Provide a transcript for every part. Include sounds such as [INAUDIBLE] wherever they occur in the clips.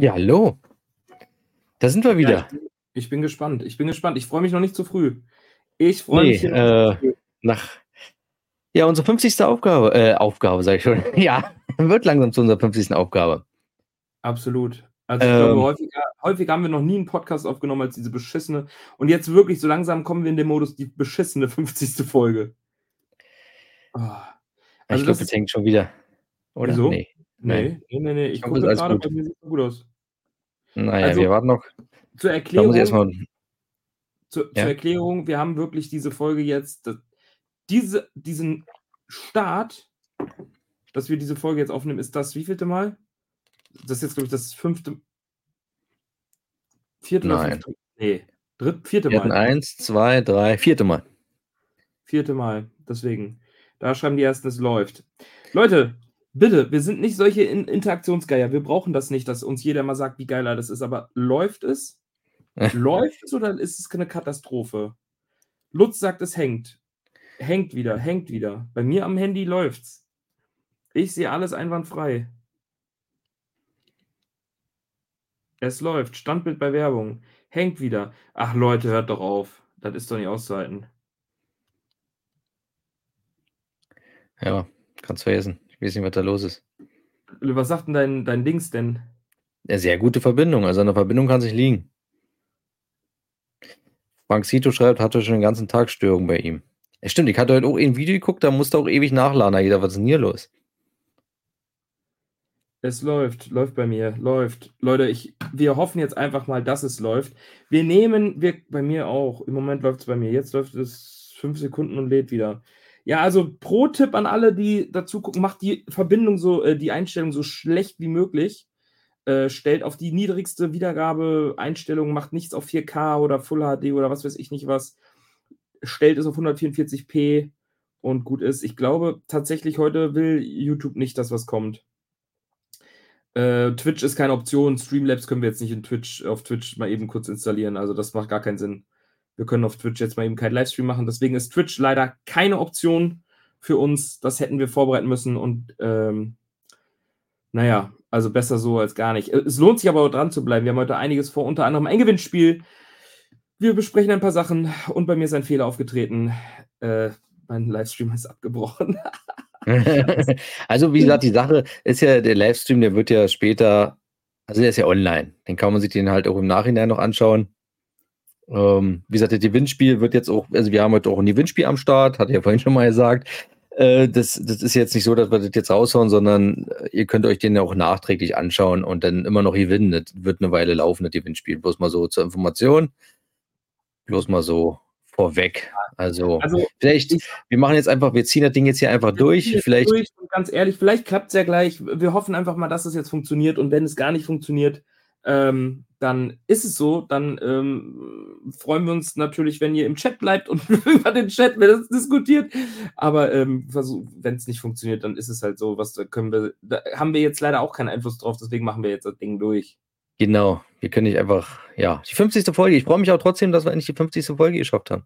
Ja, hallo. Da sind wir wieder. Ja, ich, bin, ich, bin, gespannt. Ich bin gespannt. Ich freue mich noch nicht zu früh. Ich freue nee, mich. Äh, nach. Ja, unsere 50. Aufgabe, äh, Aufgabe, sage ich schon. [LAUGHS] ja, wird langsam zu unserer 50. Aufgabe. Absolut. Also ich ähm, glaube, häufiger, häufiger, haben wir noch nie einen Podcast aufgenommen als diese beschissene. Und jetzt wirklich, so langsam kommen wir in den Modus, die beschissene 50. Folge. Oh. Also ich glaube, das hängt schon wieder. Oder? Wieso? Nee. Nee, nee, nee, nee. Ich, ich gucke gerade, bei mir sieht gut aus. Naja, also, wir warten noch. Zur Erklärung. Erstmal... Zu, ja. Zur Erklärung, wir haben wirklich diese Folge jetzt, diese, diesen Start, dass wir diese Folge jetzt aufnehmen, ist das wievielte Mal? Das ist jetzt, glaube ich, das fünfte. Vierte Nein. Fünfte, nee, dritt, vierte Mal. Eins, zwei, drei, vierte Mal. Vierte Mal, deswegen. Da schreiben die ersten, es läuft. Leute, bitte, wir sind nicht solche Interaktionsgeier. Wir brauchen das nicht, dass uns jeder mal sagt, wie geil das ist. Aber läuft es? [LAUGHS] läuft es oder ist es eine Katastrophe? Lutz sagt, es hängt. Hängt wieder, hängt wieder. Bei mir am Handy läuft's. Ich sehe alles einwandfrei. Es läuft. Standbild bei Werbung. Hängt wieder. Ach Leute, hört doch auf. Das ist doch nicht auszuhalten. Ja, kannst vergessen. Ich weiß nicht, was da los ist. Was sagt denn dein, dein Dings denn? Ja, sehr gute Verbindung. Also eine Verbindung kann sich liegen. Frank Sito schreibt, hatte schon den ganzen Tag Störung bei ihm. Ja, stimmt, ich hatte heute auch ein Video geguckt, da musste auch ewig nachladen. Da jeder, was ist denn hier los? Es läuft, läuft bei mir, läuft. Leute, ich, wir hoffen jetzt einfach mal, dass es läuft. Wir nehmen, wir, bei mir auch. Im Moment läuft es bei mir. Jetzt läuft es fünf Sekunden und lädt wieder. Ja, also Pro-Tipp an alle, die dazu gucken, macht die Verbindung so, äh, die Einstellung so schlecht wie möglich. Äh, stellt auf die niedrigste Wiedergabe-Einstellung, macht nichts auf 4K oder Full HD oder was weiß ich nicht was. Stellt es auf 144p und gut ist. Ich glaube tatsächlich, heute will YouTube nicht, dass was kommt. Äh, Twitch ist keine Option. Streamlabs können wir jetzt nicht in Twitch, auf Twitch mal eben kurz installieren. Also das macht gar keinen Sinn. Wir können auf Twitch jetzt mal eben keinen Livestream machen. Deswegen ist Twitch leider keine Option für uns. Das hätten wir vorbereiten müssen. Und ähm, naja, also besser so als gar nicht. Es lohnt sich aber auch dran zu bleiben. Wir haben heute einiges vor, unter anderem ein Gewinnspiel. Wir besprechen ein paar Sachen und bei mir ist ein Fehler aufgetreten. Äh, mein Livestream ist abgebrochen. [LAUGHS] also, wie gesagt, die Sache ist ja, der Livestream, der wird ja später, also der ist ja online. Den kann man sich den halt auch im Nachhinein noch anschauen. Ähm, wie gesagt, das Gewinnspiel wird jetzt auch, also wir haben heute auch ein Gewinnspiel am Start, hatte ich ja vorhin schon mal gesagt. Äh, das, das ist jetzt nicht so, dass wir das jetzt raushauen, sondern äh, ihr könnt euch den auch nachträglich anschauen und dann immer noch gewinnen. Das wird eine Weile laufen, das Gewinnspiel. Bloß mal so zur Information. Bloß mal so vorweg. Also, also vielleicht, ich, wir machen jetzt einfach, wir ziehen das Ding jetzt hier einfach durch. Vielleicht. Durch ganz ehrlich, vielleicht klappt es ja gleich. Wir hoffen einfach mal, dass es jetzt funktioniert und wenn es gar nicht funktioniert, ähm, dann ist es so. Dann ähm, freuen wir uns natürlich, wenn ihr im Chat bleibt und [LAUGHS] über den Chat wird das diskutiert. Aber ähm, wenn es nicht funktioniert, dann ist es halt so. Was da können wir, da haben wir jetzt leider auch keinen Einfluss drauf. Deswegen machen wir jetzt das Ding durch. Genau, wir können nicht einfach, ja, die 50. Folge. Ich freue mich auch trotzdem, dass wir endlich die 50. Folge geschafft haben.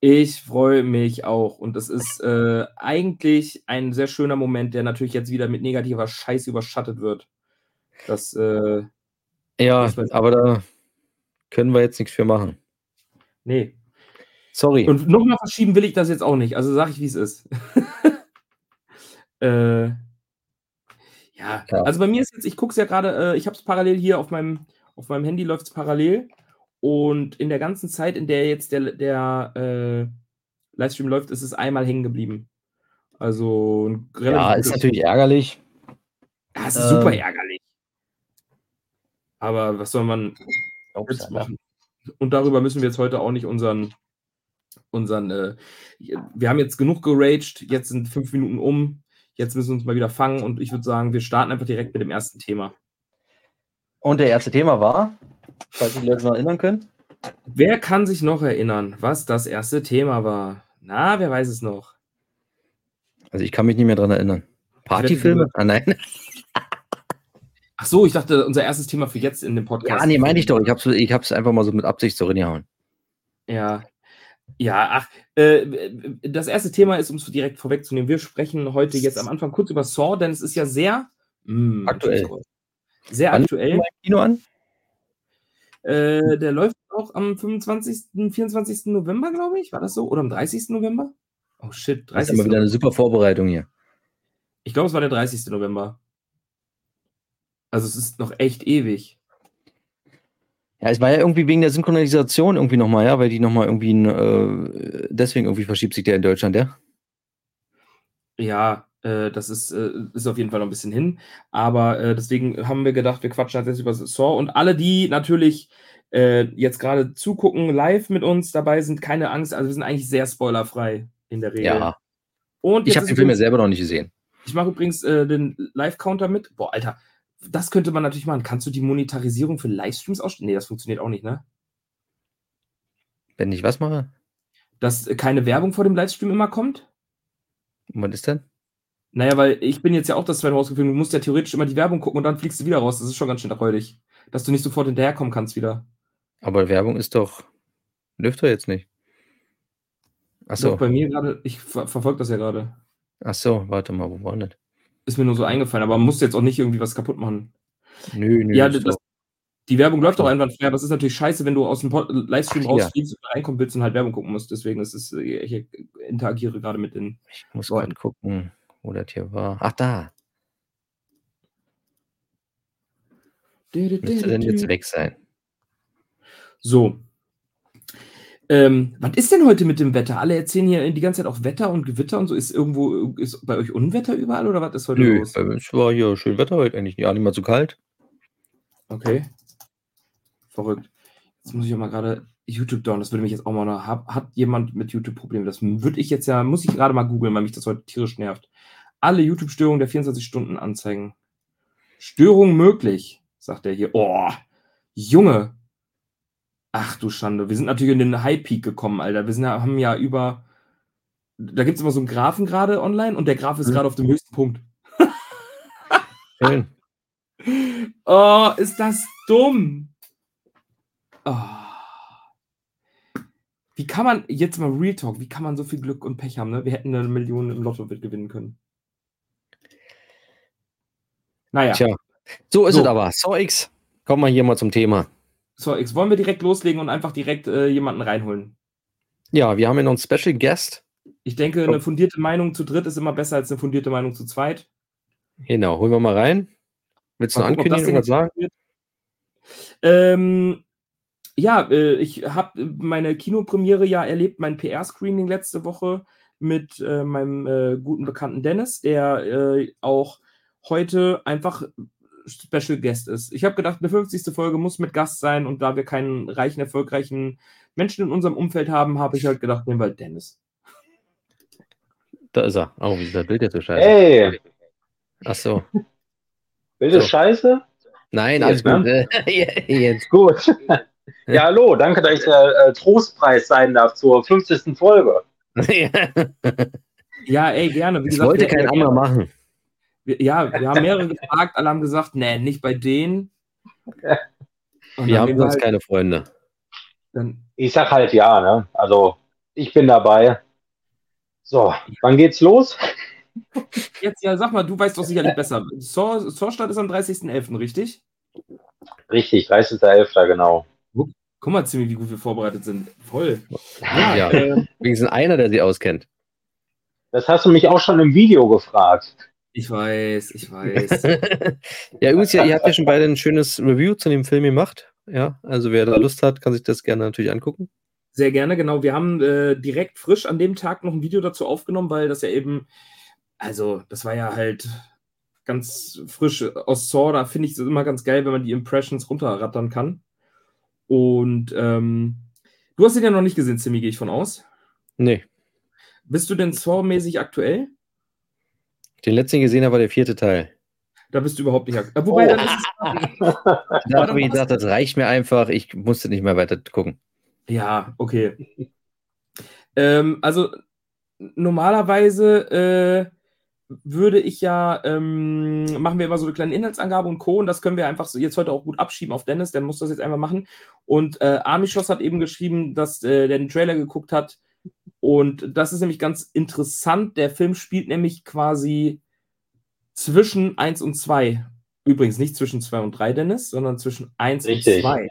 Ich freue mich auch. Und das ist äh, eigentlich ein sehr schöner Moment, der natürlich jetzt wieder mit negativer Scheiße überschattet wird. Das, äh, ja, aber da können wir jetzt nichts für machen. Nee. Sorry. Und nochmal verschieben will ich das jetzt auch nicht. Also sage ich, wie es ist. [LAUGHS] äh, ja, ja, also bei mir ist jetzt, ich gucke es ja gerade, äh, ich habe es parallel hier auf meinem, auf meinem Handy läuft es parallel. Und in der ganzen Zeit, in der jetzt der, der äh, Livestream läuft, ist es einmal hängen geblieben. Also Ja, ist natürlich ärgerlich. Ja, es ist ähm, super ärgerlich. Aber was soll man jetzt machen? Und darüber müssen wir jetzt heute auch nicht unseren, unseren, äh, wir haben jetzt genug geraged, jetzt sind fünf Minuten um, jetzt müssen wir uns mal wieder fangen und ich würde sagen, wir starten einfach direkt mit dem ersten Thema. Und der erste Thema war, falls die Leute noch erinnern können? Wer kann sich noch erinnern, was das erste Thema war? Na, wer weiß es noch? Also ich kann mich nicht mehr daran erinnern. Partyfilme? Ah, nein. Ach so, ich dachte, unser erstes Thema für jetzt in dem Podcast. Ja, nee, meine ich doch. Ich habe es ich hab's einfach mal so mit Absicht so reingehauen. Ja. Ja, ach, äh, das erste Thema ist, um es direkt vorwegzunehmen, wir sprechen heute jetzt am Anfang kurz über Saw, denn es ist ja sehr mh, hm, aktuell. Sehr Wann aktuell. Kino an? Äh, der läuft auch am 25., 24. November, glaube ich. War das so? Oder am 30. November? Oh shit, Das ist 30. immer wieder eine super Vorbereitung hier. Ich glaube, es war der 30. November. Also es ist noch echt ewig. Ja, es war ja irgendwie wegen der Synchronisation irgendwie nochmal, ja, weil die nochmal irgendwie, äh, deswegen irgendwie verschiebt sich der in Deutschland, ja? Ja, äh, das ist, äh, ist auf jeden Fall noch ein bisschen hin. Aber äh, deswegen haben wir gedacht, wir quatschen halt jetzt über Saw. Und alle, die natürlich äh, jetzt gerade zugucken, live mit uns dabei sind, keine Angst. Also wir sind eigentlich sehr spoilerfrei in der Regel. Ja. Und Ich habe den Film ja selber noch nicht gesehen. Ich mache übrigens äh, den Live-Counter mit. Boah, Alter, das könnte man natürlich machen. Kannst du die Monetarisierung für Livestreams ausstellen? Nee, das funktioniert auch nicht, ne? Wenn ich was mache? Dass äh, keine Werbung vor dem Livestream immer kommt? Und was ist denn? Naja, weil ich bin jetzt ja auch das zweite rausgeflogen. Du musst ja theoretisch immer die Werbung gucken und dann fliegst du wieder raus. Das ist schon ganz schön räudig. Dass du nicht sofort hinterherkommen kannst wieder. Aber Werbung ist doch. Dürft ihr jetzt nicht. Doch Achso, bei mir gerade, ich ver verfolge das ja gerade. achso, warte mal, wo war das? Ist mir nur so eingefallen, aber man muss jetzt auch nicht irgendwie was kaputt machen. Nö, nö. ja, das, doch- die Werbung läuft auch einwandfrei, aber es ist natürlich scheiße, wenn du aus dem Pod Livestream Ach, ja. rausfliegst und reinkommen willst und halt Werbung gucken musst. Deswegen ist es, äh, ich interagiere gerade mit den. ich muss Leuten. gucken, wo das hier war. Ach, da. Müsste denn jetzt weg sein. So. Ähm, was ist denn heute mit dem Wetter? Alle erzählen hier die ganze Zeit auch Wetter und Gewitter und so. Ist irgendwo, ist bei euch Unwetter überall oder was ist heute Nö, los? uns war hier schön Wetter heute eigentlich. Ja, nicht mal zu kalt. Okay. Verrückt. Jetzt muss ich auch mal gerade YouTube down. Das würde mich jetzt auch mal noch. Hat, hat jemand mit YouTube Probleme? Das würde ich jetzt ja, muss ich gerade mal googeln, weil mich das heute tierisch nervt. Alle YouTube-Störungen der 24 Stunden anzeigen. Störung möglich, sagt er hier. Oh, Junge. Ach du Schande. Wir sind natürlich in den High Peak gekommen, Alter. Wir sind, ja- haben ja über. Da gibt es immer so einen Graphen gerade online und der Graph ist Mhm. gerade auf dem höchsten Punkt. Schön. [LAUGHS] Oh, ist das dumm. Oh. Wie kann man, jetzt mal Real Talk, wie kann man so viel Glück und Pech haben, ne? Wir hätten eine Million im Lotto gewinnen können. Naja, Tja, so ist So. es aber. So X, kommen wir hier mal zum Thema. So, X, wollen wir direkt loslegen und einfach direkt äh, jemanden reinholen? Ja, wir haben ja noch einen Special Guest. Ich denke, eine fundierte Meinung zu dritt ist immer besser als eine fundierte Meinung zu zweit. Genau, holen wir mal rein. Willst du ankündigen, Ding irgendwas sagen? jetzt Ähm, ja, äh, ich habe meine Kinopremiere ja erlebt, mein PR-Screening letzte Woche mit äh, meinem äh, guten Bekannten Dennis, der äh, auch heute einfach Special Guest ist. Ich habe gedacht, eine 50. Folge muss mit Gast sein und da wir keinen reichen, erfolgreichen Menschen in unserem Umfeld haben, habe ich halt gedacht, nehmen wir halt Dennis. Da ist er. Oh, wie ist das Bild jetzt so scheiße? Ey, Ach so. wilde So. Scheiße? Nein, alles gut. [LAUGHS] Äh, Jetzt. Gut. [LAUGHS] Ja, hallo, danke, dass ich der äh, Trostpreis sein darf zur 50. Folge. [LAUGHS] Ja, ey, gerne. Wie Das gesagt, wollte kein anderer machen. Wir, ja, wir haben mehrere gefragt, alle haben gesagt, nee, nicht bei denen. Und Wir dann haben sonst halt, keine Freunde. dann, Ich sag halt ja, ne? Also, ich bin dabei. So, wann geht's los? Jetzt, ja, sag mal, du weißt doch sicherlich besser. Sawstadt ist am 30.11., richtig? Richtig, 30.11. genau. Guck mal, Zimmy, wie gut wir vorbereitet sind. Voll. Ja. äh, Wenigstens einer, der sie auskennt. Das hast du mich auch schon im Video gefragt. Ich weiß, ich weiß. [LAUGHS] ja, übrigens, ja, ihr habt ja schon beide ein schönes Review zu dem Film gemacht. Ja, also wer da Lust hat, kann sich das gerne natürlich angucken. Sehr gerne, genau. Wir haben äh, direkt frisch an dem Tag noch ein Video dazu aufgenommen, weil das ja eben, also, das war ja halt ganz frisch aus Saw. Da finde ich es immer ganz geil, wenn man die Impressions runterrattern kann. Und ähm, du hast ihn ja noch nicht gesehen, Zimmy, gehe ich von aus. Nee. Bist du denn Saw-mäßig aktuell? Den letzten gesehen habe, war der vierte Teil. Da bist du überhaupt nicht aktuell. Wobei, Oh. dann ist es. Da habe [LAUGHS] ich gedacht, das reicht mir einfach. Ich musste nicht mehr weiter gucken. Ja, okay. ähm, also normalerweise äh, würde ich ja, ähm, machen wir immer so eine kleine Inhaltsangabe und Co. Und das können wir einfach so jetzt heute auch gut abschieben auf Dennis, der muss das jetzt einfach machen. Und äh, Amischos hat eben geschrieben, dass äh, der den Trailer geguckt hat. Und das ist nämlich ganz interessant. Der Film spielt nämlich quasi zwischen 1 und 2. Übrigens nicht zwischen 2 und 3, Dennis, sondern zwischen 1 Richtig. und 2.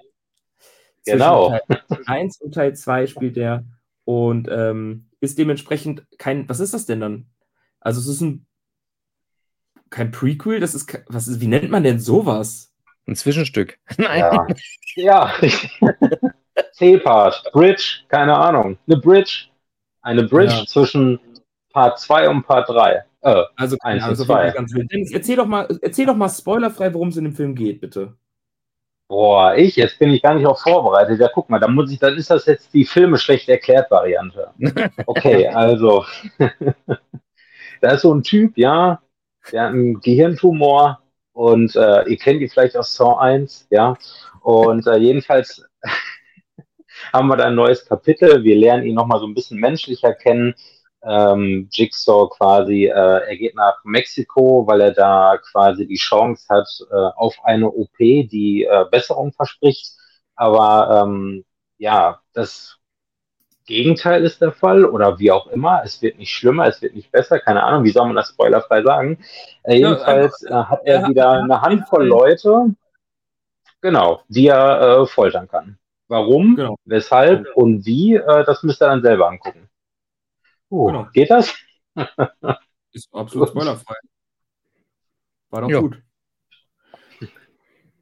Genau. Zwischen Teil 1 und Teil 2 spielt er und ähm, ist dementsprechend kein. Was ist das denn dann? Also, es ist ein. Kein Prequel, das ist. Was ist, wie nennt man denn sowas? Ein Zwischenstück. [LAUGHS] Nein. Ja. ja. [LAUGHS] C-Part, Bridge, keine Ahnung. Eine Bridge. Eine Bridge Ja. zwischen Part 2 und Part 3. Äh, Also, Eins Ahnung, und zwei. ganz wild. Dennis, erzähl doch mal, erzähl doch mal spoilerfrei, worum es in dem Film geht, bitte. boah, ich, jetzt bin ich gar nicht auf vorbereitet. Ja, guck mal, dann muss ich, dann ist das jetzt die Filme schlecht erklärt Variante. [LAUGHS] Okay, also. [LAUGHS] da ist so ein Typ, ja, der hat einen Gehirntumor und äh, ihr kennt ihn vielleicht aus Saw 1, ja. Und äh, jedenfalls [LAUGHS] haben wir da ein neues Kapitel. Wir lernen ihn nochmal so ein bisschen menschlicher kennen. Ähm, Jigsaw quasi, äh, er geht nach Mexiko, weil er da quasi die Chance hat äh, auf eine OP, die äh, Besserung verspricht. Aber ähm, ja, das Gegenteil ist der Fall oder wie auch immer. Es wird nicht schlimmer, es wird nicht besser. Keine Ahnung, wie soll man das spoilerfrei sagen? Äh, jedenfalls äh, hat er er- wieder er- eine Handvoll Leute, genau, die er äh, foltern kann. Warum, Genau. weshalb und wie, äh, das müsst ihr dann selber angucken. Uh, Genau. Geht das? [LAUGHS] Ist absolut spoilerfrei. War doch Ja. gut.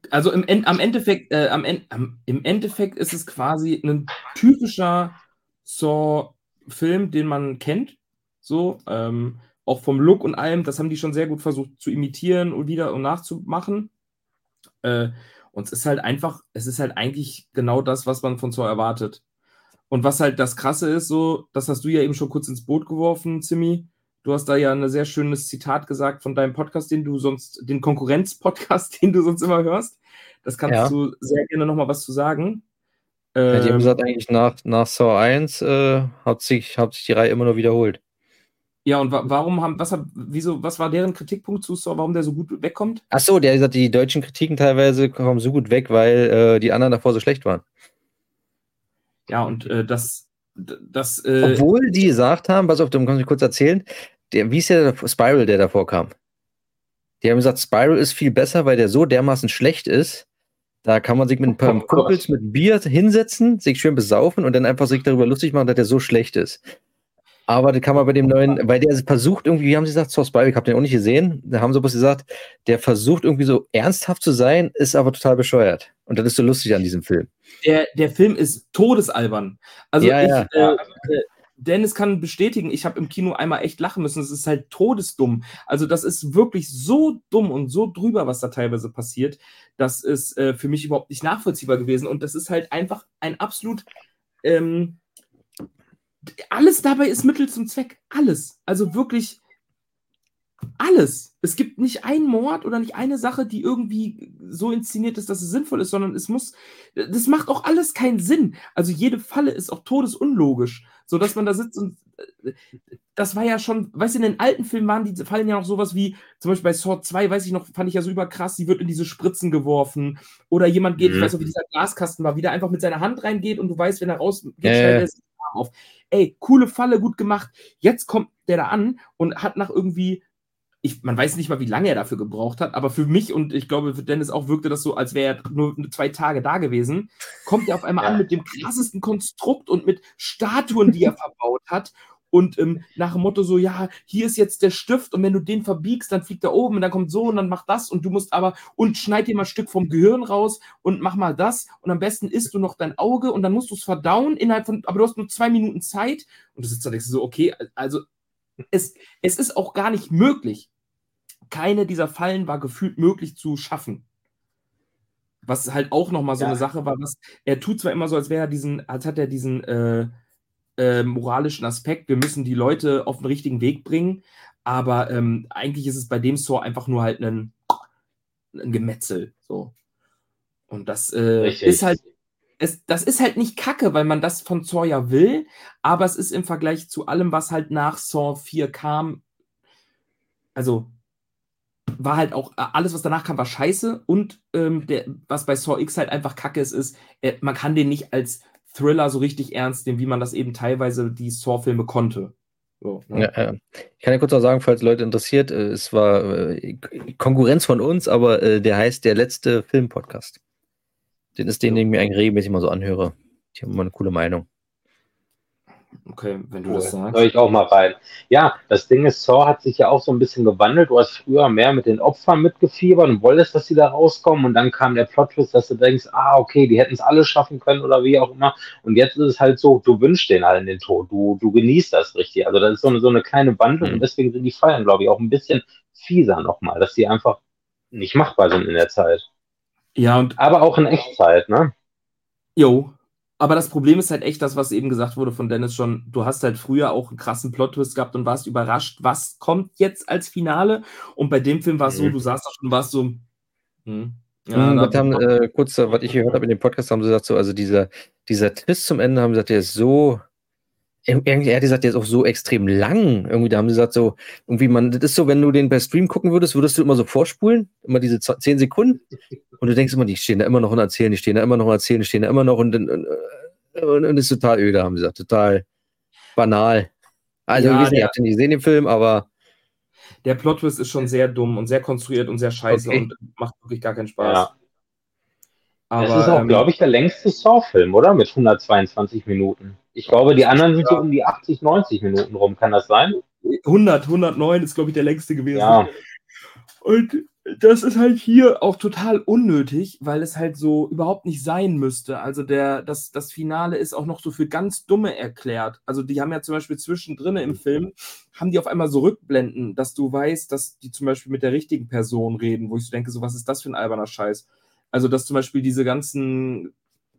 Also im End, am Endeffekt, äh, am End, am, im Endeffekt ist es quasi ein typischer Saw-Film, den man kennt. So, ähm, auch vom Look und allem, das haben die schon sehr gut versucht zu imitieren und wieder und nachzumachen. Äh, und es ist halt einfach, es ist halt eigentlich genau das, was man von Saw erwartet. Und was halt das Krasse ist, so, das hast du ja eben schon kurz ins Boot geworfen, Zimmi. Du hast da ja ein sehr schönes Zitat gesagt von deinem Podcast, den du sonst, den Konkurrenz-Podcast, [LAUGHS] den du sonst immer hörst. Das kannst Ja. du sehr gerne nochmal was zu sagen. Ja, die haben Ähm, gesagt, eigentlich nach, nach Saw 1 äh, hat, sich, hat sich die Reihe immer nur wiederholt. Ja, und wa warum haben, was, hat- wieso, was war deren Kritikpunkt zu Saw, warum der so gut wegkommt? Ach so, der hat gesagt, die deutschen Kritiken teilweise kommen so gut weg, weil äh, die anderen davor so schlecht waren. Ja, und äh, das, das, äh, Obwohl die gesagt haben, pass auf, da muss ich kurz erzählen, der, wie ist der Spiral, der davor kam? Die haben gesagt, Spiral ist viel besser, weil der so dermaßen schlecht ist. Da kann man sich mit ein paar Oh. Kumpels mit Bier hinsetzen, sich schön besaufen und dann einfach sich darüber lustig machen, dass der so schlecht ist. Aber das kann man bei dem neuen, weil der versucht irgendwie, wie haben sie gesagt, Source Spiral, ich habe den auch nicht gesehen, da haben sie bloß gesagt, der versucht irgendwie so ernsthaft zu sein, ist aber total bescheuert. Und das ist so lustig an diesem Film. der, der Film ist todesalbern. Also Ja, ich, ja. Äh, äh, Dennis kann bestätigen, ich habe im Kino einmal echt lachen müssen. Es ist halt todesdumm. Also das ist wirklich so dumm und so drüber, was da teilweise passiert. Das ist äh, für mich überhaupt nicht nachvollziehbar gewesen. Und das ist halt einfach ein absolut ähm, alles dabei ist Mittel zum Zweck. Alles. Also wirklich alles. Es gibt nicht einen Mord oder nicht eine Sache, die irgendwie so inszeniert ist, dass es sinnvoll ist, sondern es muss. Das macht auch alles keinen Sinn. Also jede Falle ist auch todesunlogisch, so dass man da sitzt und äh, das war ja schon, weißt du, in den alten Filmen waren die Fallen ja noch sowas wie, zum Beispiel bei Sword 2, weiß ich noch, fand ich ja so überkrass, sie wird in diese Spritzen geworfen oder jemand geht, Mhm. ich weiß noch, wie dieser Glaskasten war, wie der einfach mit seiner Hand reingeht und du weißt, wenn er rausgeht, Ja, schneidet auf. Ey, coole Falle, gut gemacht. Jetzt kommt der da an und hat nach irgendwie ich, man weiß nicht mal, wie lange er dafür gebraucht hat, aber für mich und ich glaube für Dennis auch wirkte das so, als wäre er nur zwei Tage da gewesen. Kommt er auf einmal Ja. an mit dem krassesten Konstrukt und mit Statuen, die er [LAUGHS] verbaut hat. Und ähm, nach dem Motto so, ja, hier ist jetzt der Stift und wenn du den verbiegst, dann fliegt er oben und dann kommt so und dann mach das und du musst aber und schneid dir mal ein Stück vom Gehirn raus und mach mal das und am besten isst du noch dein Auge und dann musst du es verdauen innerhalb von, aber du hast nur zwei Minuten Zeit und du sitzt da denkst so, okay, also es, es ist auch gar nicht möglich. Keine dieser Fallen war gefühlt möglich zu schaffen. Was halt auch nochmal so Ja. eine Sache war, was er tut zwar immer so, als wäre er diesen, als hat er diesen äh, äh, moralischen Aspekt, wir müssen die Leute auf den richtigen Weg bringen, aber ähm, eigentlich ist es bei dem Saw einfach nur halt ein, ein Gemetzel. So. Und das äh, ist halt es, das ist halt nicht kacke, weil man das von Saw ja will, aber es ist im Vergleich zu allem, was halt nach Saw 4 kam, also war halt auch äh, alles, was danach kam, war scheiße und ähm, der, was bei Saw X halt einfach kacke ist, ist, äh, man kann den nicht als Thriller so richtig ernst nehmen, wie man das eben teilweise die Saw-Filme konnte. So, ne? Ja, ja. Ich kann ja kurz auch sagen, falls Leute interessiert, äh, es war äh, Konkurrenz von uns, aber äh, der heißt der letzte Film-Podcast. Den ist den, den ich mir eigentlich regelmäßig mal so anhöre. Die haben immer eine coole Meinung. Okay, wenn du Cool. das sagst. Hör ich auch mal rein. Ja, das Ding ist, Saw hat sich ja auch so ein bisschen gewandelt. Du hast früher mehr mit den Opfern mitgefiebert und wolltest, dass sie da rauskommen. Und dann kam der Plot-Twist, dass du denkst, ah, okay, die hätten es alle schaffen können oder wie auch immer. Und jetzt ist es halt so, du wünschst denen allen den Tod. Du, du genießt das richtig. Also das ist so eine, so eine kleine Wandlung. Mhm. Und deswegen sind die Feiern, glaube ich, auch ein bisschen fieser nochmal, dass die einfach nicht machbar sind in der Zeit. Ja, und Aber auch in Echtzeit, ne? Jo. Aber das Problem ist halt echt das, was eben gesagt wurde von Dennis schon. Du hast halt früher auch einen krassen Plot-Twist gehabt und warst überrascht, was kommt jetzt als Finale. Und bei dem Film war es so, Mhm. du saßt da schon warst so. Hm, Ja, da- was haben, äh, kurz, was ich gehört habe in dem Podcast, haben sie gesagt, so, also dieser, dieser Twist zum Ende, haben sie gesagt, der ist so, irgendwie, er hat gesagt, der ist auch so extrem lang. Irgendwie, da haben sie gesagt, so, irgendwie, man, das ist so, wenn du den per Stream gucken würdest, würdest du immer so vorspulen, immer diese z- zehn Sekunden. Und du denkst immer, die stehen da immer noch und erzählen, die stehen da immer noch und erzählen, die stehen da immer noch und, und, und, und, ist total öde, haben sie gesagt, total banal. Also, Ja, ich habt ihr nicht gesehen, den Film, aber der Plot-Twist ist schon sehr dumm und sehr konstruiert und sehr scheiße Okay. und macht wirklich gar keinen Spaß. Ja. Aber, das ist auch, ähm, glaube ich, der längste Saw-Film, oder? Mit 122 Minuten. Ich glaube, die anderen sind so um die 80, 90 Minuten rum. Kann das sein? 100, 109 ist, glaube ich, der längste gewesen. Ja. Und das ist halt hier auch total unnötig, weil es halt so überhaupt nicht sein müsste. Also der, das, das Finale ist auch noch so für ganz Dumme erklärt. Also die haben ja zum Beispiel zwischendrin im Film, haben die auf einmal so Rückblenden, dass du weißt, dass die zum Beispiel mit der richtigen Person reden, wo ich so denke, so was ist das für ein alberner Scheiß? Also dass zum Beispiel diese ganzen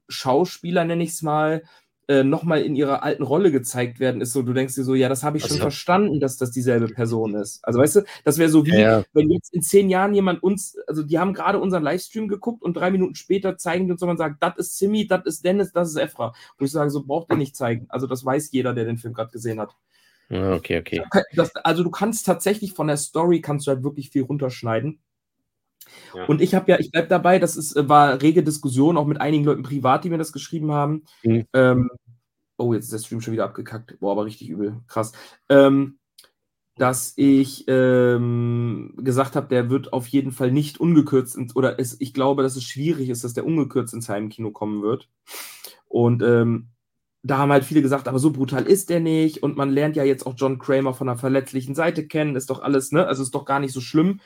Schauspieler, nenne ich es mal, äh, nochmal in ihrer alten Rolle gezeigt werden, ist so, du denkst dir so, ja, das habe ich schon Also- verstanden, dass das dieselbe Person ist. Also weißt du, das wäre so wie, Ja, ja. wenn jetzt in zehn Jahren jemand uns, also die haben gerade unseren Livestream geguckt und drei Minuten später zeigen die uns jemand sagt, das ist Simi, das ist Dennis, das ist Efra. Wo ich sage, so braucht ihr nicht zeigen. Also das weiß jeder, der den Film gerade gesehen hat. Ja, okay, okay. Das, also du kannst tatsächlich von der Story kannst du halt wirklich viel runterschneiden. Ja. Und ich habe ja, ich bleib dabei, das ist, äh, war rege Diskussion, auch mit einigen Leuten privat, die mir das geschrieben haben. Mhm. Ähm, oh, jetzt ist der Stream schon wieder abgekackt. Boah, aber richtig übel. Krass. Ähm, dass ich ähm, gesagt habe, der wird auf jeden Fall nicht ungekürzt ins, oder es, ich glaube, dass es schwierig ist, dass der ungekürzt ins Heimkino kommen wird. Und ähm, da haben halt viele gesagt, aber so brutal ist der nicht. Und man lernt ja jetzt auch John Kramer von einer verletzlichen Seite kennen. Ist doch alles, ne? Also ist doch gar nicht so schlimm.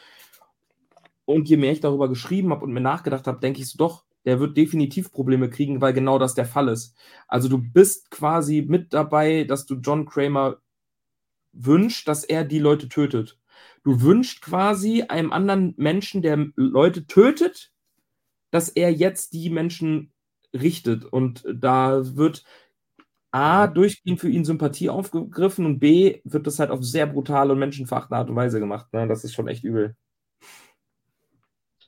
Und je mehr ich darüber geschrieben habe und mir nachgedacht habe, denke ich so, doch, der wird definitiv Probleme kriegen, weil genau das der Fall ist. Also du bist quasi mit dabei, dass du John Kramer wünschst, dass er die Leute tötet. Du wünschst quasi einem anderen Menschen, der Leute tötet, dass er jetzt die Menschen richtet. Und da wird A, durchgehend für ihn Sympathie aufgegriffen und B, wird das halt auf sehr brutale und menschenverachtende Art und Weise gemacht. Ne? Das ist schon echt übel.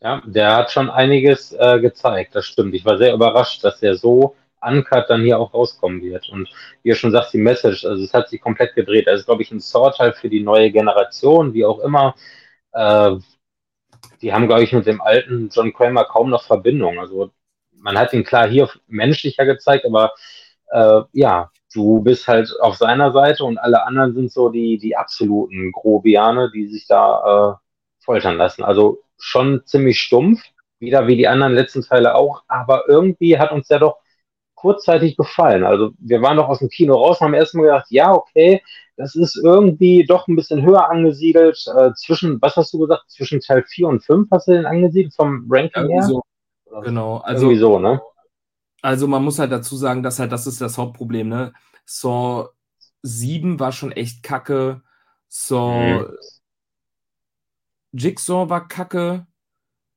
Ja, der hat schon einiges äh, gezeigt, das stimmt. Ich war sehr überrascht, dass er so uncut dann hier auch rauskommen wird. Und wie ihr schon sagt, die Message, also es hat sich komplett gedreht. Also glaube ich ein Sword für die neue Generation, wie auch immer. Äh, die haben, glaube ich, mit dem alten John Kramer kaum noch Verbindung. Also man hat ihn klar hier menschlicher gezeigt, aber äh, ja, du bist halt auf seiner Seite und alle anderen sind so die, die absoluten Grobiane, die sich da äh, foltern lassen. Also schon ziemlich stumpf, wieder wie die anderen letzten Teile auch, aber irgendwie hat uns der doch kurzzeitig gefallen. Also wir waren doch aus dem Kino raus und haben erstmal gedacht, ja, okay, das ist irgendwie doch ein bisschen höher angesiedelt. Äh, zwischen, was hast du gesagt, zwischen Teil 4 und 5 hast du den angesiedelt vom Ranking Irgendwie her? so, genau. Also, Irgendwie so, ne? also man muss halt dazu sagen, dass halt das ist das Hauptproblem, ne? Saw 7 war schon echt kacke. Saw Mhm. Jigsaw war kacke.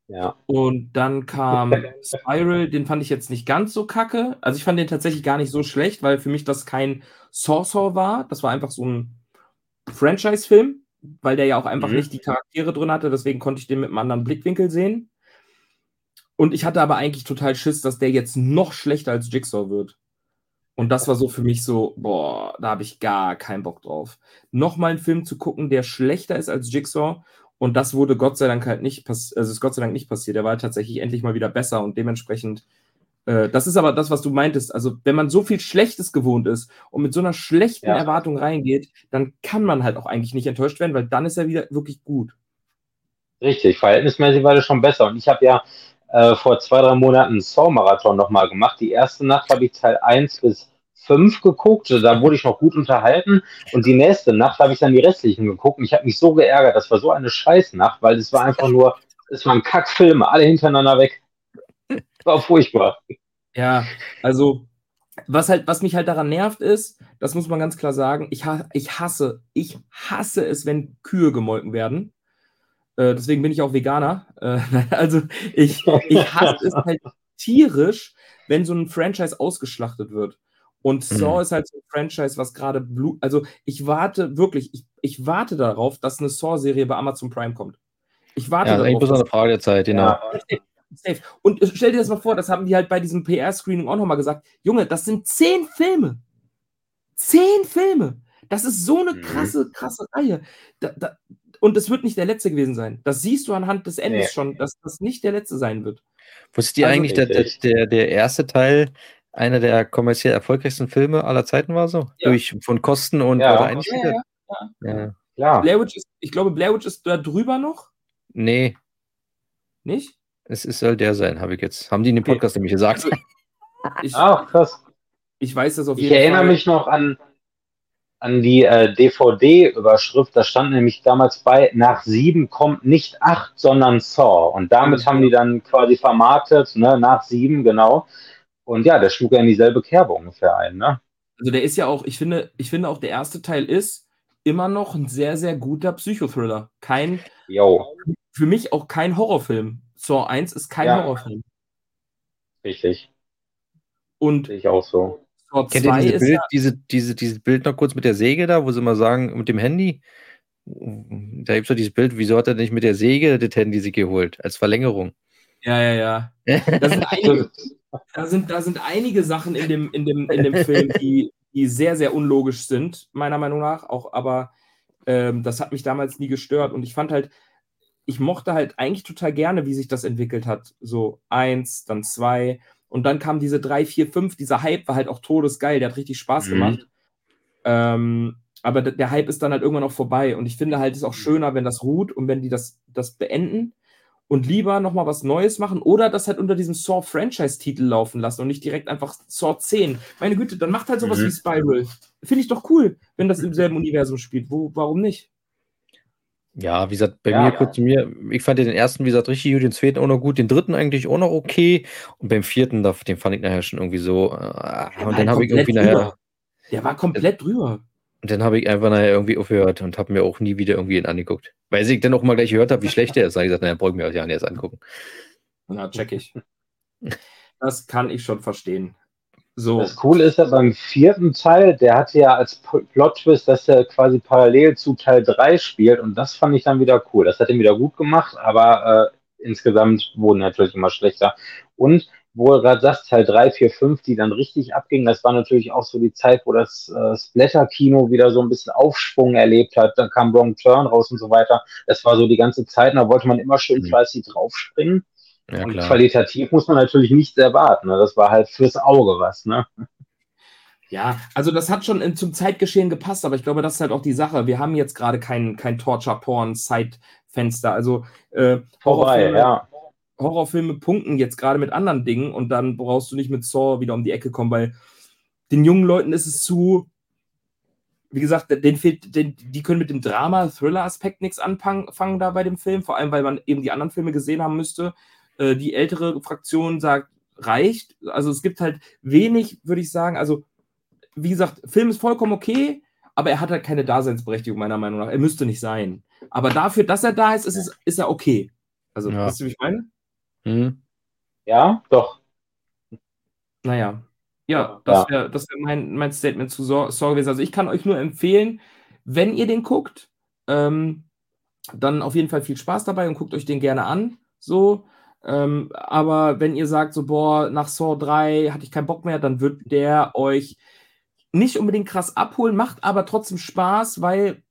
Ja. Und dann kam [LAUGHS] Spiral, den fand ich jetzt nicht ganz so kacke. Also ich fand den tatsächlich gar nicht so schlecht, weil für mich das kein Saw war. Das war einfach so ein Franchise-Film, weil der ja auch einfach Mhm. nicht die Charaktere drin hatte. Deswegen konnte ich den mit einem anderen Blickwinkel sehen. Und ich hatte aber eigentlich total Schiss, dass der jetzt noch schlechter als Jigsaw wird. Und das war so für mich so, boah, da habe ich gar keinen Bock drauf. Nochmal einen Film zu gucken, der schlechter ist als Jigsaw. Und das wurde Gott sei Dank halt nicht passiert, also ist Gott sei Dank nicht passiert. Der war tatsächlich endlich mal wieder besser und dementsprechend Äh, das ist aber das, was du meintest. Also, wenn man so viel Schlechtes gewohnt ist und mit so einer schlechten Ja. Erwartung reingeht, dann kann man halt auch eigentlich nicht enttäuscht werden, weil dann ist er wieder wirklich gut. Richtig, verhältnismäßig war das schon besser. Und ich habe ja äh, vor zwei, drei Monaten einen Saw-Marathon nochmal gemacht. Die erste Nacht habe ich Teil 1 bis 5 geguckt. Da wurde ich noch gut unterhalten. Und die nächste Nacht habe ich dann die restlichen geguckt. Und ich habe mich so geärgert. Das war so eine Scheißnacht, weil es war einfach nur, es waren Kackfilme, alle hintereinander weg. War furchtbar. Ja, also was halt, was mich halt daran nervt ist, das muss man ganz klar sagen, ich, ha ich hasse, ich hasse es, wenn Kühe gemolken werden. Äh, deswegen bin ich auch Veganer. Äh, [LAUGHS] also ich, ich hasse es [LAUGHS] halt tierisch, wenn so ein Franchise ausgeschlachtet wird. Und Saw Mhm. ist halt so ein Franchise, was gerade Blut. Also ich warte wirklich, ich, ich warte darauf, dass eine Saw-Serie bei Amazon Prime kommt. Ich warte Ja, das ist eigentlich darauf. bloß noch eine Frage der Zeit, genau. Ja. Safe. Und äh, stell dir das mal vor, das haben die halt bei diesem PR-Screening auch nochmal gesagt. Junge, das sind zehn Filme. Zehn Filme. Das ist so eine Mhm. krasse, krasse Reihe. Da, da, und es wird nicht der letzte gewesen sein. Das siehst du anhand des Endes Nee. schon, dass das nicht der letzte sein wird. Wusstet ihr Also eigentlich, dass der, der erste Teil einer der kommerziell erfolgreichsten Filme aller Zeiten war so? Ja. Durch von Kosten und Ja. er Ja, ja, ja. Blair Witch ist, ich glaube, Blair Witch ist da drüber noch, Nee, nicht? es ist, soll der sein, habe ich jetzt. Haben die in dem Okay. Podcast nämlich gesagt. Also, [LAUGHS] ich, Ach, krass. ich weiß das auf Ich jeden erinnere Fall. mich noch an, an die äh, DVD-Überschrift. Da stand nämlich damals bei, nach sieben kommt nicht acht, sondern Saw. Und damit Ja. haben die dann quasi vermarktet, ne, nach sieben, genau. Und ja, der schlug ja in dieselbe Kerbe ungefähr ein, ne? Also der ist ja auch, ich finde, ich finde auch der erste Teil ist immer noch ein sehr, sehr guter Psychothriller. Kein, Jo, für mich auch kein Horrorfilm. Saw 1 ist kein Ja. Horrorfilm. richtig. Und Sehe ich auch so. Saw Kennt ihr 2 diese ist Bild, ja, diese, diese, dieses Bild noch kurz mit der Säge da, wo sie mal sagen, mit dem Handy? Da gibt es doch dieses Bild, wieso hat er nicht mit der Säge das Handy sich geholt, als Verlängerung? ja, ja, ja. Da sind einige, da sind, da sind einige Sachen in dem, in dem, in dem Film, die, die sehr, sehr unlogisch sind, meiner Meinung nach. Auch, aber ähm, das hat mich damals nie gestört. Und ich fand halt, ich mochte halt eigentlich total gerne, wie sich das entwickelt hat. So eins, dann zwei. Und dann kam diese drei, vier, fünf. Dieser Hype war halt auch todesgeil. Der hat richtig Spaß Mhm. gemacht. Ähm, aber der Hype ist dann halt irgendwann auch vorbei. Und ich finde halt, es ist auch schöner, wenn das ruht und wenn die das, das beenden und lieber nochmal was Neues machen oder das halt unter diesem Saw-Franchise-Titel laufen lassen und nicht direkt einfach Saw 10. Meine Güte, dann macht halt sowas Mhm. wie Spiral. Finde ich doch cool, wenn das im selben Universum spielt. Wo, warum nicht? Ja, wie gesagt, bei Ja. mir kurz zu mir, ich fand den ersten, wie gesagt, richtig gut, den zweiten auch noch gut, den dritten eigentlich auch noch okay und beim vierten, den fand ich nachher schon irgendwie so, äh, und halt dann habe ich irgendwie nachher, drüber. Der war komplett drüber. Und dann habe ich einfach nachher irgendwie aufgehört und habe mir auch nie wieder irgendwie ihn angeguckt. Weil ich dann auch mal gleich gehört habe, wie schlecht der ist, habe ich gesagt, naja, brauche ich mir auch ja nicht erst angucken. Na, check ich. [LAUGHS] Das kann ich schon verstehen. So. Das Coole ist ja beim vierten Teil, der hatte ja als Plot-Twist, dass er quasi parallel zu Teil 3 spielt und das fand ich dann wieder cool. Das hat ihn wieder gut gemacht, aber äh, insgesamt wurden natürlich immer schlechter. Und wo du gerade sagst, Teil 3, 4, 5, die dann richtig abgingen, das war natürlich auch so die Zeit, wo das äh, Splatter-Kino wieder so ein bisschen Aufschwung erlebt hat. Da kam Wrong Turn raus und so weiter. Das war so die ganze Zeit, und da wollte man immer schön Mhm. fleißig draufspringen. Ja, und klar. qualitativ muss man natürlich nichts erwarten. Ne? Das war halt fürs Auge was, ne? Ja, also das hat schon in, zum Zeitgeschehen gepasst, aber ich glaube, das ist halt auch die Sache. Wir haben jetzt gerade kein, kein Torture-Porn-Zeitfenster. Also äh, Vorbei, ja. Horrorfilme punkten jetzt gerade mit anderen Dingen und dann brauchst du nicht mit Saw wieder um die Ecke kommen, weil den jungen Leuten ist es zu, wie gesagt, den fehlt, den, die können mit dem Drama-Thriller-Aspekt nichts anfangen da bei dem Film, vor allem weil man eben die anderen Filme gesehen haben müsste. Äh, die ältere Fraktion sagt, reicht. Also es gibt halt wenig, würde ich sagen, also wie gesagt, Film ist vollkommen okay, aber er hat halt keine Daseinsberechtigung, meiner Meinung nach. Er müsste nicht sein. Aber dafür, dass er da ist, ist, es, ist er okay. Also, Ja. weißt du, wie ich meine? Hm? Ja, doch. Naja. Ja, das wäre das wär mein, mein Statement zu Saw gewesen. Also ich kann euch nur empfehlen, wenn ihr den guckt, ähm, dann auf jeden Fall viel Spaß dabei und guckt euch den gerne an. So. Ähm, aber wenn ihr sagt, so, boah, nach Saw 3 hatte ich keinen Bock mehr, dann wird der euch nicht unbedingt krass abholen, macht aber trotzdem Spaß, weil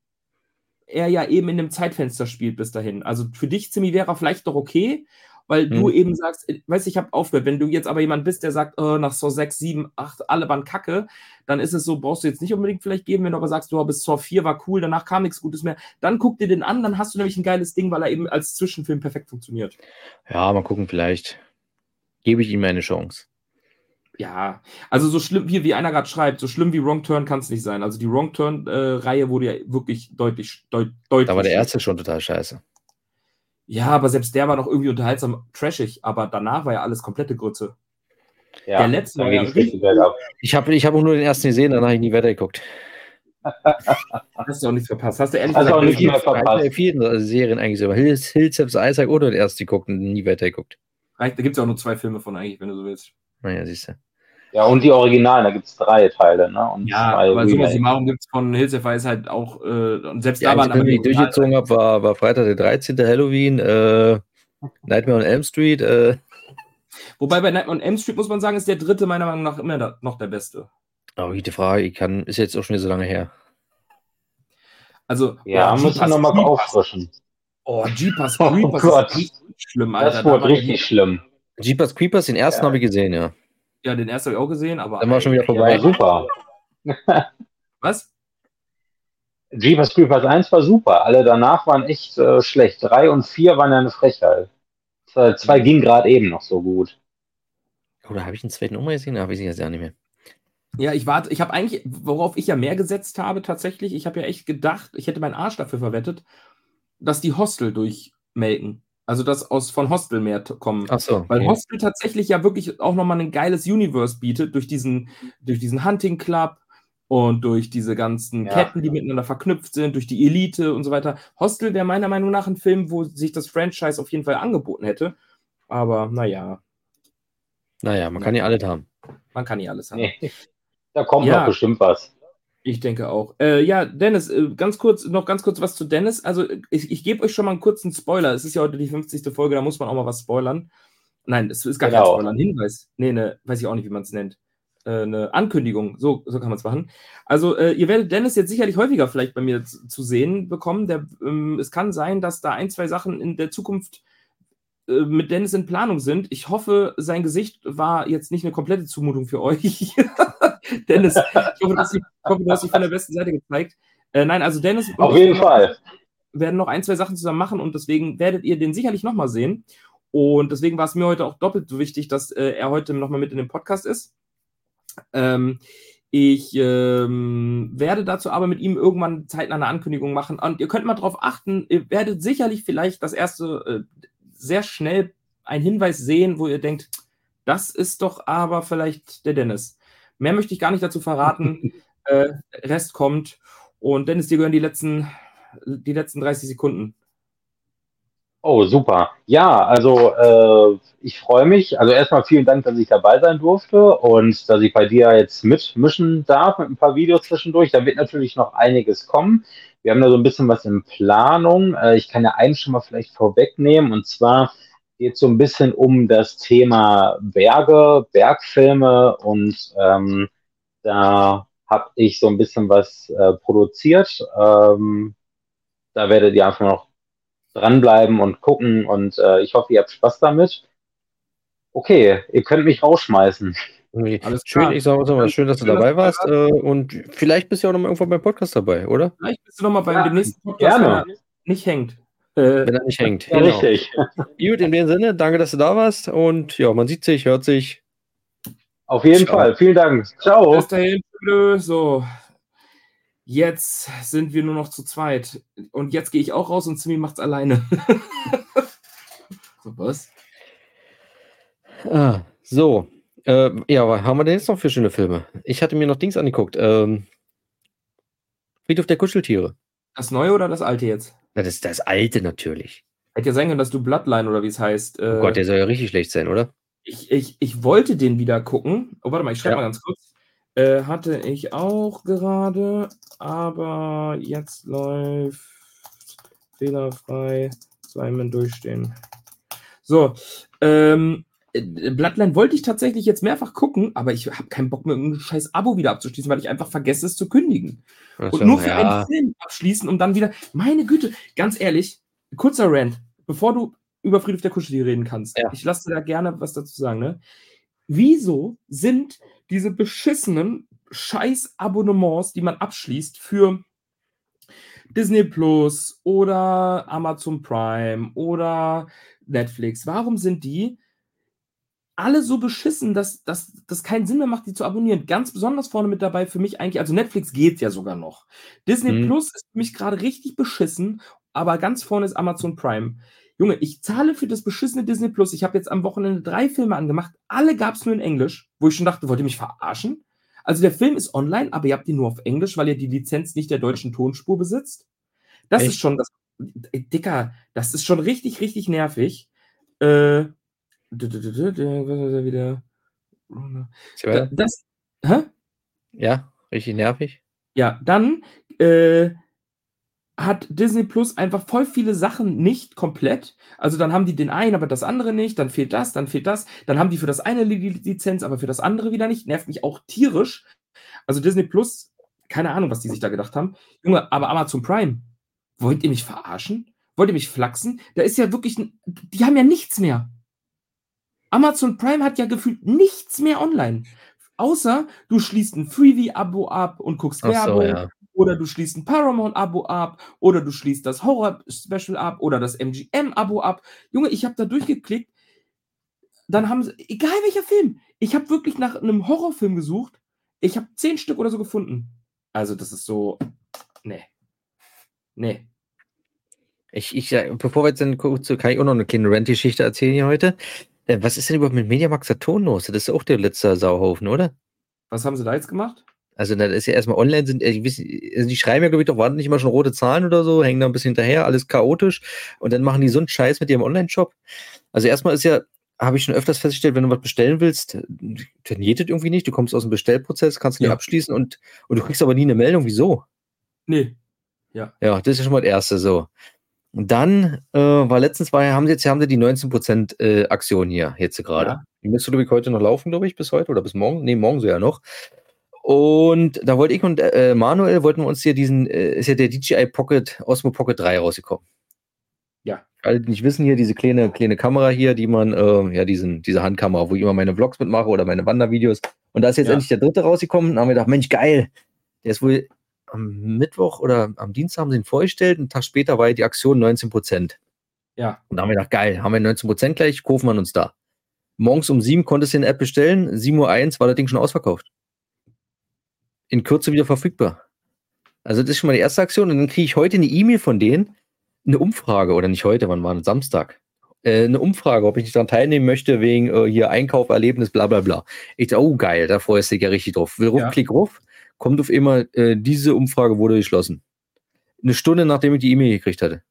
er ja eben in dem Zeitfenster spielt bis dahin. Also für dich, Zimi, wäre er vielleicht doch okay. Weil du Hm. eben sagst, äh, weißt du, ich habe aufgehört. Wenn du jetzt aber jemand bist, der sagt, äh, nach Saw 6, 7, 8, alle waren kacke, dann ist es so, brauchst du jetzt nicht unbedingt vielleicht geben, wenn du aber sagst, du bis Saw 4 war cool, danach kam nichts Gutes mehr, dann guck dir den an, dann hast du nämlich ein geiles Ding, weil er eben als Zwischenfilm perfekt funktioniert. Ja, mal gucken, vielleicht gebe ich ihm eine Chance. Ja, also so schlimm, wie, wie einer gerade schreibt, so schlimm wie Wrong Turn kann es nicht sein. Also die Wrong Turn-Reihe wurde ja wirklich deutlich, deut, deutlich. Da war der erste schon total scheiße. Ja, aber selbst der war noch irgendwie unterhaltsam trashig, aber danach war ja alles komplette Grütze. Ja, Der letzte war ja richtig. Ich habe ich hab auch nur den ersten gesehen, dann habe ich nie weitergeguckt. [LAUGHS] Hast du auch nichts verpasst. Hast du ehrlich Hast du auch gesagt nichts mehr Ich habe verpasst. viele Serien eigentlich so. Hills, Hills Steps Isaac oder den ersten geguckt und nie weitergeguckt. da gibt es ja auch nur zwei Filme von eigentlich, wenn du so willst. Naja, siehst du. Ja, und die Originalen, da gibt es drei Teile, ne? Und Ja, aber summa summarum gibt es von Hills of Ice halt auch, äh, und selbst Die da waren aber die ich die durchgezogen habe, war, war Freitag der 13. Halloween, äh, Nightmare on Elm Street. Äh, Wobei bei Nightmare on Elm Street muss man sagen, ist der dritte meiner Meinung nach immer da, noch der beste. aber gute Frage, ich kann, ist jetzt auch schon wieder so lange her. Also, Ja, müssen wir nochmal auffrischen. Oh, Jeepers [LAUGHS] Oh Creepers Gott. ist richtig schlimm, Alter. Das Da wurde war richtig schlimm. Jeepers Creepers, den ersten Ja. habe ich gesehen, ja. Ja, den ersten habe ich auch gesehen, aber. Dann war schon wieder Der vorbei. war super. [LAUGHS] Was? Jeepers Creepers 1 war super. Alle danach waren echt äh, schlecht. Drei und vier waren ja eine Frechheit. Zwei, zwei ging gerade eben noch so gut. Oder habe ich den zweiten mal gesehen? Da weiß ich jetzt ja nicht mehr. Ja, ich warte, ich habe eigentlich, worauf ich ja mehr gesetzt habe tatsächlich, ich habe ja echt gedacht, ich hätte meinen Arsch dafür verwettet, dass die Hostel durchmelken. Also dass aus von Hostel mehr kommen. Ach so. Weil okay. Hostel tatsächlich ja wirklich auch nochmal ein geiles Universe bietet, durch diesen, durch diesen Hunting Club und durch diese ganzen Ja. Ketten, die miteinander verknüpft sind, durch die Elite und so weiter. Hostel wäre meiner Meinung nach ein Film, wo sich das Franchise auf jeden Fall angeboten hätte. Aber naja, Naja, man kann ja alles haben. man kann nicht alles haben. Nee. Da kommt Ja. noch bestimmt was. Ich denke auch. Äh, ja, Dennis, äh, ganz kurz, noch ganz kurz was zu Dennis. Also, ich, ich gebe euch schon mal einen kurzen Spoiler. Es ist ja heute die 50. Folge, da muss man auch mal was spoilern. Nein, es ist gar kein Genau. Spoiler, ein Hinweis. Nee, ne, weiß ich auch nicht, wie man es nennt. Äh, eine Ankündigung, so, so kann man es machen. Also, äh, ihr werdet Dennis jetzt sicherlich häufiger vielleicht bei mir zu, zu sehen bekommen. Der, ähm, es kann sein, dass da ein, zwei Sachen in der Zukunft äh, mit Dennis in Planung sind. Ich hoffe, sein Gesicht war jetzt nicht eine komplette Zumutung für [LAUGHS] euch. [LAUGHS] Dennis, ich hoffe, dass ich, ich hoffe, du hast dich von der besten Seite gezeigt. Äh, nein, also Dennis und Auf ich jeden Fall. werden noch ein, zwei Sachen zusammen machen und deswegen werdet ihr den sicherlich nochmal sehen. Und deswegen war es mir heute auch doppelt so wichtig, dass äh, er heute nochmal mit in dem Podcast ist. Ähm, ich ähm, werde dazu aber mit ihm irgendwann zeitnah eine Ankündigung machen. Und ihr könnt mal darauf achten, ihr werdet sicherlich vielleicht das erste äh, sehr schnell einen Hinweis sehen, wo ihr denkt, das ist doch aber vielleicht der Dennis. Mehr möchte ich gar nicht dazu verraten. [LAUGHS] äh, Rest kommt. Und Dennis, dir gehören die letzten, die letzten 30 Sekunden. Oh, super. Ja, also äh, ich freue mich. Also erstmal vielen Dank, dass ich dabei sein durfte und dass ich bei dir jetzt mitmischen darf mit ein paar Videos zwischendurch. Da wird natürlich noch einiges kommen. Wir haben da so ein bisschen was in Planung. Äh, ich kann ja einen schon mal vielleicht vorwegnehmen und zwar geht es so ein bisschen um das Thema Berge, Bergfilme und ähm, da habe ich so ein bisschen was äh, produziert. Ähm, da werdet ihr einfach noch dranbleiben und gucken und äh, ich hoffe, ihr habt Spaß damit. Okay, ihr könnt mich rausschmeißen. Alles schön, klar. ich sage mal, schön, dass du dabei warst. Äh, und vielleicht bist du ja auch noch mal irgendwann beim Podcast dabei, oder? Vielleicht bist du nochmal beim Ja, dem nächsten Podcast, gerne. wenn er nicht hängt. Äh, Wenn er nicht hängt. Ja, Genau. richtig. [LAUGHS] Gut, in dem Sinne, danke, dass du da warst. Und ja, man sieht sich, hört sich. Auf jeden Ciao. Fall. Vielen Dank. Ciao. Bis dahin. Tschüss. So. Jetzt sind wir nur noch zu zweit. Und jetzt gehe ich auch raus und Simi macht's alleine. [LAUGHS] so, was? Ah, so. Äh, ja, was haben wir denn jetzt noch für schöne Filme? Ich hatte mir noch Dings angeguckt. Ähm, Friedhof der Kuscheltiere. Das neue oder das alte jetzt? Das ist das alte natürlich. Hätte ja sein können, dass du Bloodline oder wie es heißt. Oh Gott, der soll ja richtig schlecht sein, oder? Ich, ich, ich wollte den wieder gucken. Oh, warte mal, ich schreibe Ja. mal ganz kurz. Äh, hatte ich auch gerade, aber jetzt läuft fehlerfrei. Zweimal durchstehen. So, ähm, äh, Bloodline wollte ich tatsächlich jetzt mehrfach gucken, aber ich habe keinen Bock mehr, ein scheiß Abo wieder abzuschließen, weil ich einfach vergesse, es zu kündigen. Ach Und nur für ja. einen Film abschließen, um dann wieder, meine Güte, ganz ehrlich, kurzer Rant, bevor du über Friedhof der Kuscheltiere reden kannst. Ja. Ich lasse dir da gerne was dazu sagen, ne? Wieso sind diese beschissenen Scheiß-Abonnements, die man abschließt für Disney Plus oder Amazon Prime oder Netflix, warum sind die alle so beschissen, dass das keinen Sinn mehr macht, die zu abonnieren? Ganz besonders vorne mit dabei für mich eigentlich, also Netflix geht ja sogar noch. Disney Mhm. Plus ist für mich gerade richtig beschissen, aber ganz vorne ist Amazon Prime. Junge, ich zahle für das beschissene Disney Plus. Ich habe jetzt am Wochenende drei Filme angemacht. Alle gab es nur in Englisch, wo ich schon dachte, wollt ihr mich verarschen? Also der Film ist online, aber ihr habt ihn nur auf Englisch, weil ihr die Lizenz nicht der deutschen Tonspur besitzt. Das Echt? ist schon das. Dicker, das ist schon richtig, richtig nervig. Äh, was ist wieder? Das, hä? Ja, richtig nervig. Ja, dann äh, hat Disney Plus einfach voll viele Sachen nicht komplett. Also dann haben die den einen, aber das andere nicht, dann fehlt das, dann fehlt das, dann haben die für das eine Lizenz, aber für das andere wieder nicht. Nervt mich auch tierisch. Also Disney Plus, keine Ahnung, was die sich da gedacht haben. Junge, aber Amazon Prime, wollt ihr mich verarschen? Wollt ihr mich flachsen? Da ist ja wirklich, ein, die haben ja nichts mehr. Amazon Prime hat ja gefühlt nichts mehr online. Außer du schließt ein Freebie-Abo ab und guckst Ach so, Werbung. ja. Oder du schließt ein Paramount-Abo ab, oder du schließt das Horror-Special ab, oder das MGM-Abo ab. Junge, ich habe da durchgeklickt. Dann haben sie, egal welcher Film, ich habe wirklich nach einem Horrorfilm gesucht. Ich habe zehn Stück oder so gefunden. Also, das ist so. Nee. Nee. Ich, ich, ja, bevor wir jetzt dann kurz, kann ich auch noch eine kleine Rent-Geschichte erzählen hier heute. Äh, Was ist denn überhaupt mit Mediamarkt Saturn los? Das ist auch der letzte Sauhaufen, oder? Was haben sie da jetzt gemacht? Also, das ist ja erstmal online, sind, äh, ich weiß nicht, also die schreiben ja, glaube ich, doch, waren nicht immer schon rote Zahlen oder so, hängen da ein bisschen hinterher, alles chaotisch. Und dann machen die so einen Scheiß mit ihrem Online-Shop. Also, erstmal ist ja, habe ich schon öfters festgestellt, wenn du was bestellen willst, dann geht das irgendwie nicht. Du kommst aus dem Bestellprozess, kannst ihn nicht Ja. abschließen und, und du kriegst aber nie eine Meldung. Wieso? Nee. Ja, das ist ja schon mal das Erste so. Und dann äh, war letztens, war, haben sie jetzt haben sie die 19% äh, Aktion hier, jetzt gerade. Ja. Die müsste, glaube ich, heute noch laufen, glaube ich, bis heute oder bis morgen. Nee, morgen so ja noch. Und da wollte ich und äh, Manuel wollten wir uns hier diesen, äh, ist ja der DJI Pocket, Osmo Pocket 3 rausgekommen. Ja. Alle, die nicht wissen, hier diese kleine, kleine Kamera hier, die man, äh, ja, diesen, diese Handkamera, wo ich immer meine Vlogs mitmache oder meine Wandervideos. Und da ist jetzt Ja. endlich der dritte rausgekommen. Da haben wir gedacht, Mensch, geil. Der ist wohl am Mittwoch oder am Dienstag haben sie ihn vorgestellt. Einen Tag später war ja die Aktion 19%. Ja. Und da haben wir gedacht, geil, haben wir 19% gleich, kaufen wir uns da. Morgens um 7 konntest du in der App bestellen, 7.01 Uhr war das Ding schon ausverkauft. In Kürze wieder verfügbar. Also das ist schon mal die erste Aktion. Und dann kriege ich heute eine E-Mail von denen, eine Umfrage, oder nicht heute, wann war das? Samstag. Äh, eine Umfrage, ob ich nicht daran teilnehmen möchte, wegen äh, hier Einkauferlebnis, bla bla bla. Ich dachte, oh geil, da freust du dich ja richtig drauf. Will ruf, Ja. klick ruf, kommt auf immer, äh, diese Umfrage wurde geschlossen. Eine Stunde nachdem ich die E-Mail gekriegt hatte.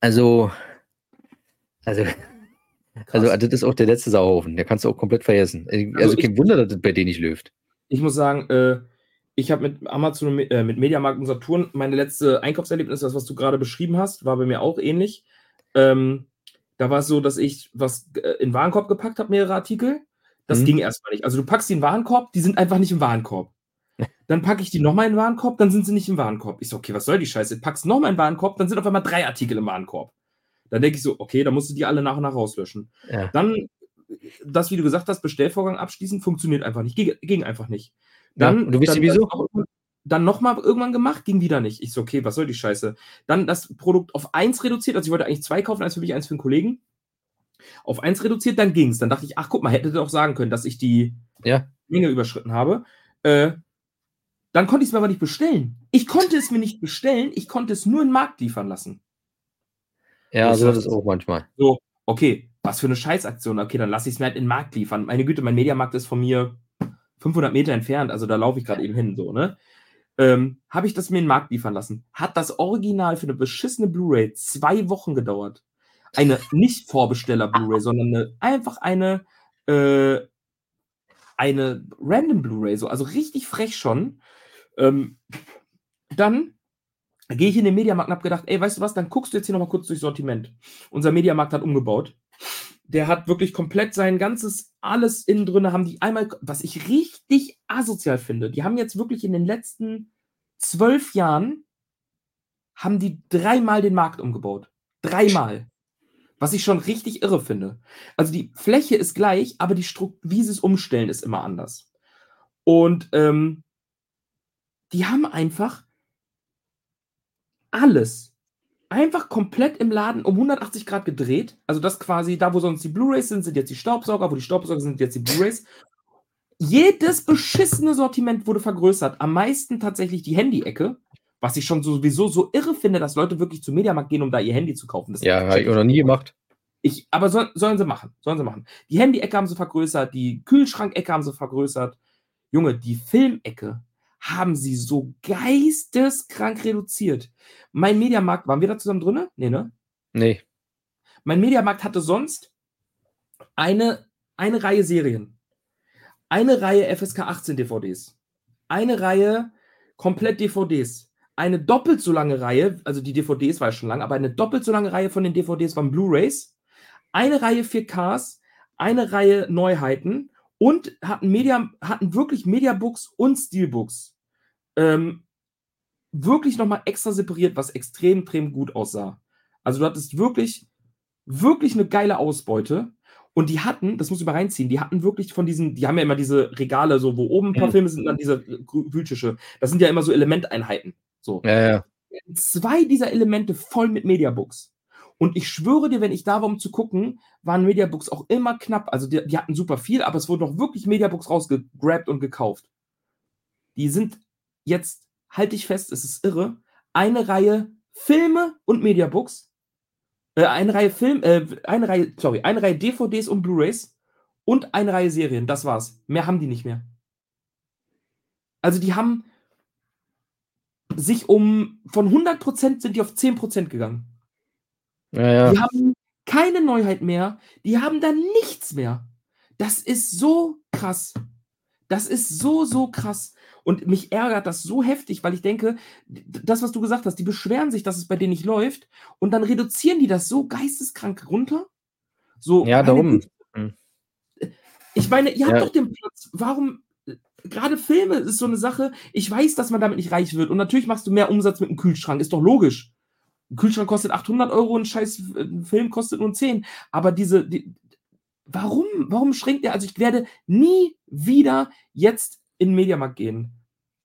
Also, also, also Krass. das ist auch der letzte Sauhaufen. Der kannst du auch komplett vergessen. Also, Also kein ich- Wunder, dass das bei denen nicht läuft. Ich muss sagen, äh, ich habe mit Amazon, äh, mit Mediamarkt und Saturn meine letzte Einkaufserlebnis, das, was du gerade beschrieben hast, war bei mir auch ähnlich. Ähm, da war es so, dass ich was äh, in den Warenkorb gepackt habe, mehrere Artikel. Das Mhm. ging erstmal nicht. Also du packst die in den Warenkorb, die sind einfach nicht im Warenkorb. Dann packe ich die nochmal in den Warenkorb, dann sind sie nicht im Warenkorb. Ich so, okay, was soll die Scheiße? Packst nochmal in den Warenkorb, dann sind auf einmal drei Artikel im Warenkorb. Dann denke ich so, okay, dann musst du die alle nach und nach rauslöschen. Ja. Dann, das, wie du gesagt hast, Bestellvorgang abschließen, funktioniert einfach nicht. Ging, ging einfach nicht. Ja, Dann, und du wisst dann, wieso? Dann nochmal irgendwann gemacht, ging wieder nicht. Ich so, okay, was soll die Scheiße? Dann das Produkt auf eins reduziert. Also ich wollte eigentlich zwei kaufen, eins für mich, eins für einen Kollegen. Auf eins reduziert, dann ging's. Dann dachte ich, ach guck mal, hätte doch sagen können, dass ich die Ja. Menge überschritten habe. Äh, dann konnte ich es mir aber nicht bestellen. Ich konnte es mir nicht bestellen, ich konnte es nur in den Markt liefern lassen. Ja, so ist- ist es auch manchmal. So, okay, was für eine Scheißaktion. Okay, dann lasse ich es mir halt in den Markt liefern. Meine Güte, mein Mediamarkt ist von mir 500 Meter entfernt, also da laufe ich gerade eben hin, so, ne? Ähm, Habe ich das mir in den Markt liefern lassen. Hat das Original für eine beschissene Blu-ray zwei Wochen gedauert. Eine nicht Vorbesteller Blu-ray, sondern eine, einfach eine, äh, eine random Blu-ray, so, also richtig frech schon. Ähm, dann gehe ich in den Mediamarkt und habe gedacht, ey, weißt du was, dann guckst du jetzt hier nochmal kurz durchs Sortiment. Unser Mediamarkt hat umgebaut. Der hat wirklich komplett sein ganzes, alles innen drin, haben die einmal, was ich richtig asozial finde, die haben jetzt wirklich in den letzten zwölf Jahren, haben die dreimal den Markt umgebaut. Dreimal. Was ich schon richtig irre finde. Also die Fläche ist gleich, aber die Struktur, wie sie es umstellen, ist immer anders. Und ähm, die haben einfach alles einfach komplett im Laden um 180 Grad gedreht. Also das quasi, da wo sonst die Blu-rays sind, sind jetzt die Staubsauger, wo die Staubsauger sind, jetzt die Blu-rays. Jedes beschissene Sortiment wurde vergrößert. Am meisten tatsächlich die Handy-Ecke, was ich schon sowieso so irre finde, dass Leute wirklich zum Mediamarkt gehen, um da ihr Handy zu kaufen. Das ja, habe ich noch nie gemacht. Ich, aber soll, sollen sie machen. Sollen sie machen. Die Handy-Ecke haben sie vergrößert, die Kühlschrank-Ecke haben sie vergrößert. Junge, die Filmecke haben sie so geisteskrank reduziert. Mein Mediamarkt, waren wir da zusammen drin? Nee, ne? Nee. Mein Mediamarkt hatte sonst eine, eine Reihe Serien, eine Reihe FSK 18 DVDs, eine Reihe komplett DVDs, eine doppelt so lange Reihe, also die DVDs war ja schon lang, aber eine doppelt so lange Reihe von den DVDs waren Blu-rays, eine Reihe 4Ks, eine Reihe Neuheiten und hatten, Media, hatten wirklich Mediabooks und Steelbooks ähm, wirklich nochmal extra separiert, was extrem, extrem gut aussah. Also du hattest wirklich, wirklich eine geile Ausbeute. Und die hatten, das muss ich mal reinziehen, die hatten wirklich von diesen, die haben ja immer diese Regale, so wo oben ein paar. Filme sind, dann diese Wühltische. Das sind ja immer so Elementeinheiten. So. Ja, ja. Zwei dieser Elemente voll mit Mediabooks. Und ich schwöre dir, wenn ich da war, um zu gucken, waren Mediabooks auch immer knapp. Also die, die hatten super viel, aber es wurden noch wirklich Mediabooks rausgegrabt und gekauft. Die sind jetzt halte ich fest, es ist irre, eine Reihe Filme und Mediabooks, äh, eine Reihe Film, äh, eine Reihe, sorry, eine Reihe DVDs und Blu-rays und eine Reihe Serien. Das war's. Mehr haben die nicht mehr. Also die haben sich um von 100% sind die auf 10% gegangen. Ja, ja. Die haben keine Neuheit mehr. Die haben da nichts mehr. Das ist so krass. Das ist so, so krass. Und mich ärgert das so heftig, weil ich denke, das, was du gesagt hast, die beschweren sich, dass es bei denen nicht läuft und dann reduzieren die das so geisteskrank runter. So, ja, darum. Hm. Ich meine, ihr habt ja. doch den Platz. Warum? Gerade Filme ist so eine Sache. Ich weiß, dass man damit nicht reich wird. Und natürlich machst du mehr Umsatz mit einem Kühlschrank. Ist doch logisch. Ein Kühlschrank kostet 800 Euro, ein scheiß ein Film kostet nur 10. Aber diese, die, warum, warum schränkt er? Also ich werde nie wieder jetzt in den Mediamarkt gehen.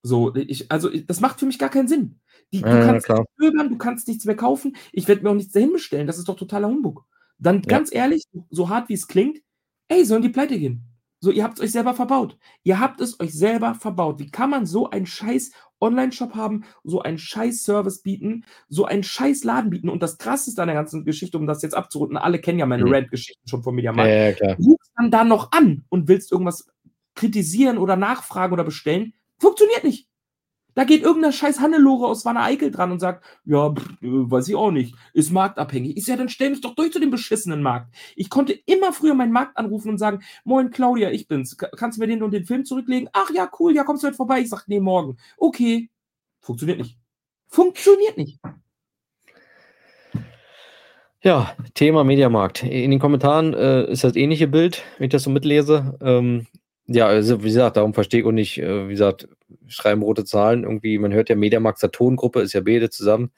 So, ich, also das macht für mich gar keinen Sinn. Die, du ja, kannst ja, stöbern, du kannst nichts mehr kaufen, ich werde mir auch nichts dahin bestellen, das ist doch totaler Humbug. Dann ja. ganz ehrlich, so hart wie es klingt, ey, sollen die pleite gehen? So, ihr habt es euch selber verbaut. Ihr habt es euch selber verbaut. Wie kann man so einen scheiß Online-Shop haben, so einen scheiß Service bieten, so einen scheiß Laden bieten? Und das krasseste an der ganzen Geschichte, um das jetzt abzurunden, alle kennen ja meine mhm. Rant-Geschichten schon von Mediamarkt. Ja, ja, klar. Du rufst dann da noch an und willst irgendwas kritisieren oder nachfragen oder bestellen, funktioniert nicht. Da geht irgendein scheiß Hannelore aus Wanne Eickel dran und sagt, ja, pff, weiß ich auch nicht, ist marktabhängig. Ist ja, dann stell mich doch durch zu dem beschissenen Markt. Ich konnte immer früher meinen Markt anrufen und sagen, moin Claudia, ich bin's. Kannst du mir den und den Film zurücklegen? Ach ja, cool, ja, kommst du heute vorbei? Ich sag, nee, morgen. Okay. Funktioniert nicht. Funktioniert nicht. Ja, Thema Mediamarkt. In den Kommentaren äh, ist das ähnliche Bild, wenn ich das so mitlese. Ähm, ja, also wie gesagt, darum verstehe ich auch nicht, äh, wie gesagt, schreiben rote Zahlen. Irgendwie, man hört ja Mediamarkt Saturn-Gruppe, ist ja beide zusammen.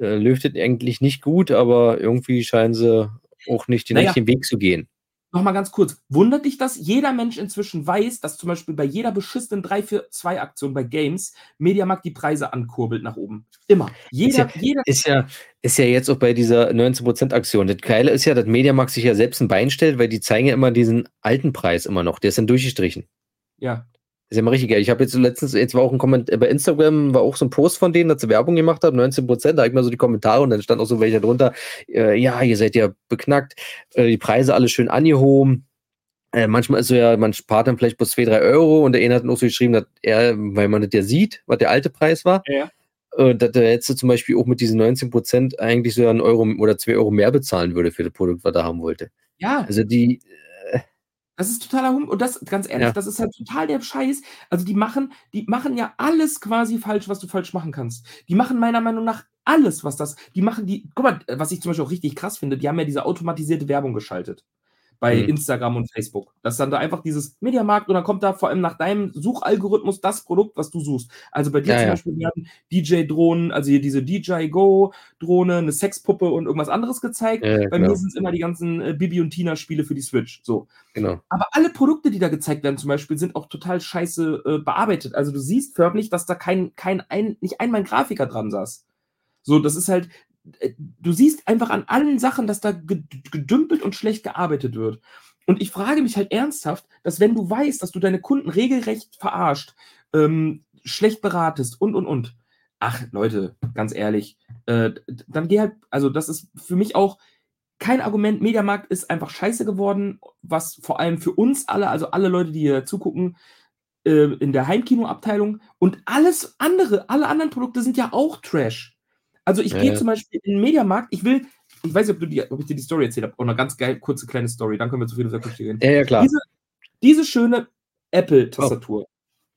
Äh, lüftet eigentlich nicht gut, aber irgendwie scheinen sie auch nicht den naja. richtigen Weg zu gehen nochmal ganz kurz, wundert dich das? Jeder Mensch inzwischen weiß, dass zum Beispiel bei jeder beschissenen 3 für 2 Aktion bei Games Mediamarkt die Preise ankurbelt nach oben. Immer. Jeder, ist ja, jeder ist ja, ist ja jetzt auch bei dieser 19% Aktion. Das Geile ist ja, dass Mediamarkt sich ja selbst ein Bein stellt, weil die zeigen ja immer diesen alten Preis immer noch. Der ist dann durchgestrichen. Ja ja mal richtig geil. Ich habe jetzt letztens, jetzt war auch ein Kommentar, bei Instagram war auch so ein Post von denen, dass sie Werbung gemacht haben, 19 Prozent, da habe ich mal so die Kommentare und dann stand auch so welche drunter, äh, ja, ihr seid ja beknackt, äh, die Preise alle schön angehoben. Äh, manchmal ist so ja, man spart dann vielleicht bloß 2, 3 Euro und der eine hat auch so geschrieben, dass er, weil man das ja sieht, was der alte Preis war, ja. äh, dass er jetzt zum Beispiel auch mit diesen 19 Prozent eigentlich so einen Euro oder 2 Euro mehr bezahlen würde für das Produkt, was er haben wollte. Ja. Also die, das ist totaler Hum und das, ganz ehrlich, ja. das ist halt total der Scheiß. Also die machen, die machen ja alles quasi falsch, was du falsch machen kannst. Die machen meiner Meinung nach alles, was das, die machen die, guck mal, was ich zum Beispiel auch richtig krass finde, die haben ja diese automatisierte Werbung geschaltet. Bei Mhm. Instagram und Facebook. Dass dann da einfach dieses Mediamarkt und dann kommt da vor allem nach deinem Suchalgorithmus das Produkt, was du suchst. Also bei dir Ja, zum ja. Beispiel werden DJ-Drohnen, also hier diese DJI Go-Drohne, eine Sexpuppe und irgendwas anderes gezeigt. Ja, bei genau. mir sind es immer die ganzen äh, Bibi und Tina-Spiele für die Switch. So. Genau. Aber alle Produkte, die da gezeigt werden, zum Beispiel, sind auch total scheiße äh, bearbeitet. Also du siehst förmlich, dass da kein, kein ein, nicht einmal ein Grafiker dran saß. So, das ist halt, du siehst einfach an allen Sachen, dass da ge- gedümpelt und schlecht gearbeitet wird. Und ich frage mich halt ernsthaft, dass wenn du weißt, dass du deine Kunden regelrecht verarscht, ähm, schlecht beratest und, und, und. Ach, Leute, ganz ehrlich, äh, dann geh halt, also das ist für mich auch kein Argument. Mediamarkt ist einfach scheiße geworden, was vor allem für uns alle, also alle Leute, die hier zugucken, äh, in der Heimkinoabteilung und alles andere, alle anderen Produkte sind ja auch Trash. Also ich Ja, gehe ja. zum Beispiel in den Mediamarkt, ich will, ich weiß nicht, ob, du die, ob ich dir die Story erzählt habe, auch eine ganz geil, kurze kleine Story, dann können wir zu viel Küche gehen. Ja, ja, klar. Diese, diese schöne Apple-Tastatur.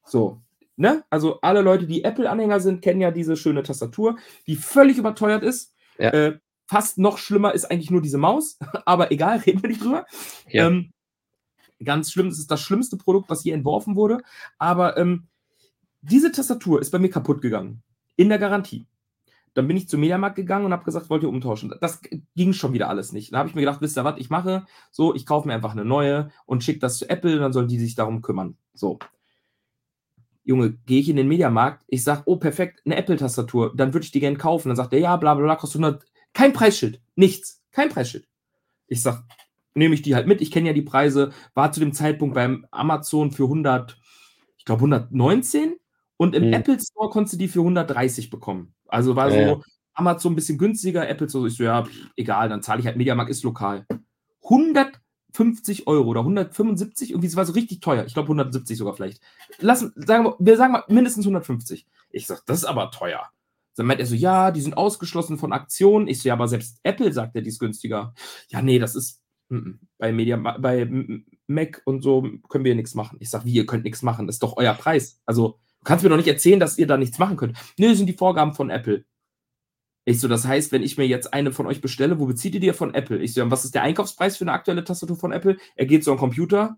So, ne? Also alle Leute, die Apple-Anhänger sind, kennen ja diese schöne Tastatur, die völlig überteuert ist. Ja. Äh, fast noch schlimmer ist eigentlich nur diese Maus, [LAUGHS] aber egal, reden wir nicht drüber. Ja. Ähm, ganz schlimm, es ist das schlimmste Produkt, was je entworfen wurde. Aber ähm, diese Tastatur ist bei mir kaputt gegangen. In der Garantie. Dann bin ich zum Mediamarkt gegangen und habe gesagt, wollt ihr umtauschen? Das ging schon wieder alles nicht. Da habe ich mir gedacht, wisst ihr was, ich mache so, ich kaufe mir einfach eine neue und schicke das zu Apple, dann sollen die sich darum kümmern. So. Junge, gehe ich in den Mediamarkt, ich sage, oh, perfekt, eine Apple-Tastatur, dann würde ich die gerne kaufen. Dann sagt er, ja, bla bla bla, kostet 100, kein Preisschild, nichts, kein Preisschild. Ich sage, nehme ich die halt mit, ich kenne ja die Preise, war zu dem Zeitpunkt beim Amazon für 100, ich glaube 119 und im Hm. Apple Store konntest du die für 130 bekommen. Also war so Ja, ja. Amazon ein bisschen günstiger, Apple so, ich so, ja, pff, egal, dann zahle ich halt Mediamarkt, ist lokal. 150 Euro oder 175, irgendwie, es war so richtig teuer. Ich glaube 170 sogar vielleicht. Lassen, sagen wir, wir sagen mal mindestens 150. Ich sag, das ist aber teuer. Dann meint er so, ja, die sind ausgeschlossen von Aktionen. Ich so, ja, aber selbst Apple sagt ja, die ist günstiger. Ja, nee, das ist mm, mm, bei Media, bei Mac und so können wir nichts machen. Ich sag, wie, ihr könnt nichts machen, das ist doch euer Preis. Also, du kannst mir doch nicht erzählen, dass ihr da nichts machen könnt. Nee, das sind die Vorgaben von Apple. Ich so, das heißt, wenn ich mir jetzt eine von euch bestelle, wo bezieht ihr die von Apple? Ich so, was ist der Einkaufspreis für eine aktuelle Tastatur von Apple? Er geht so am Computer.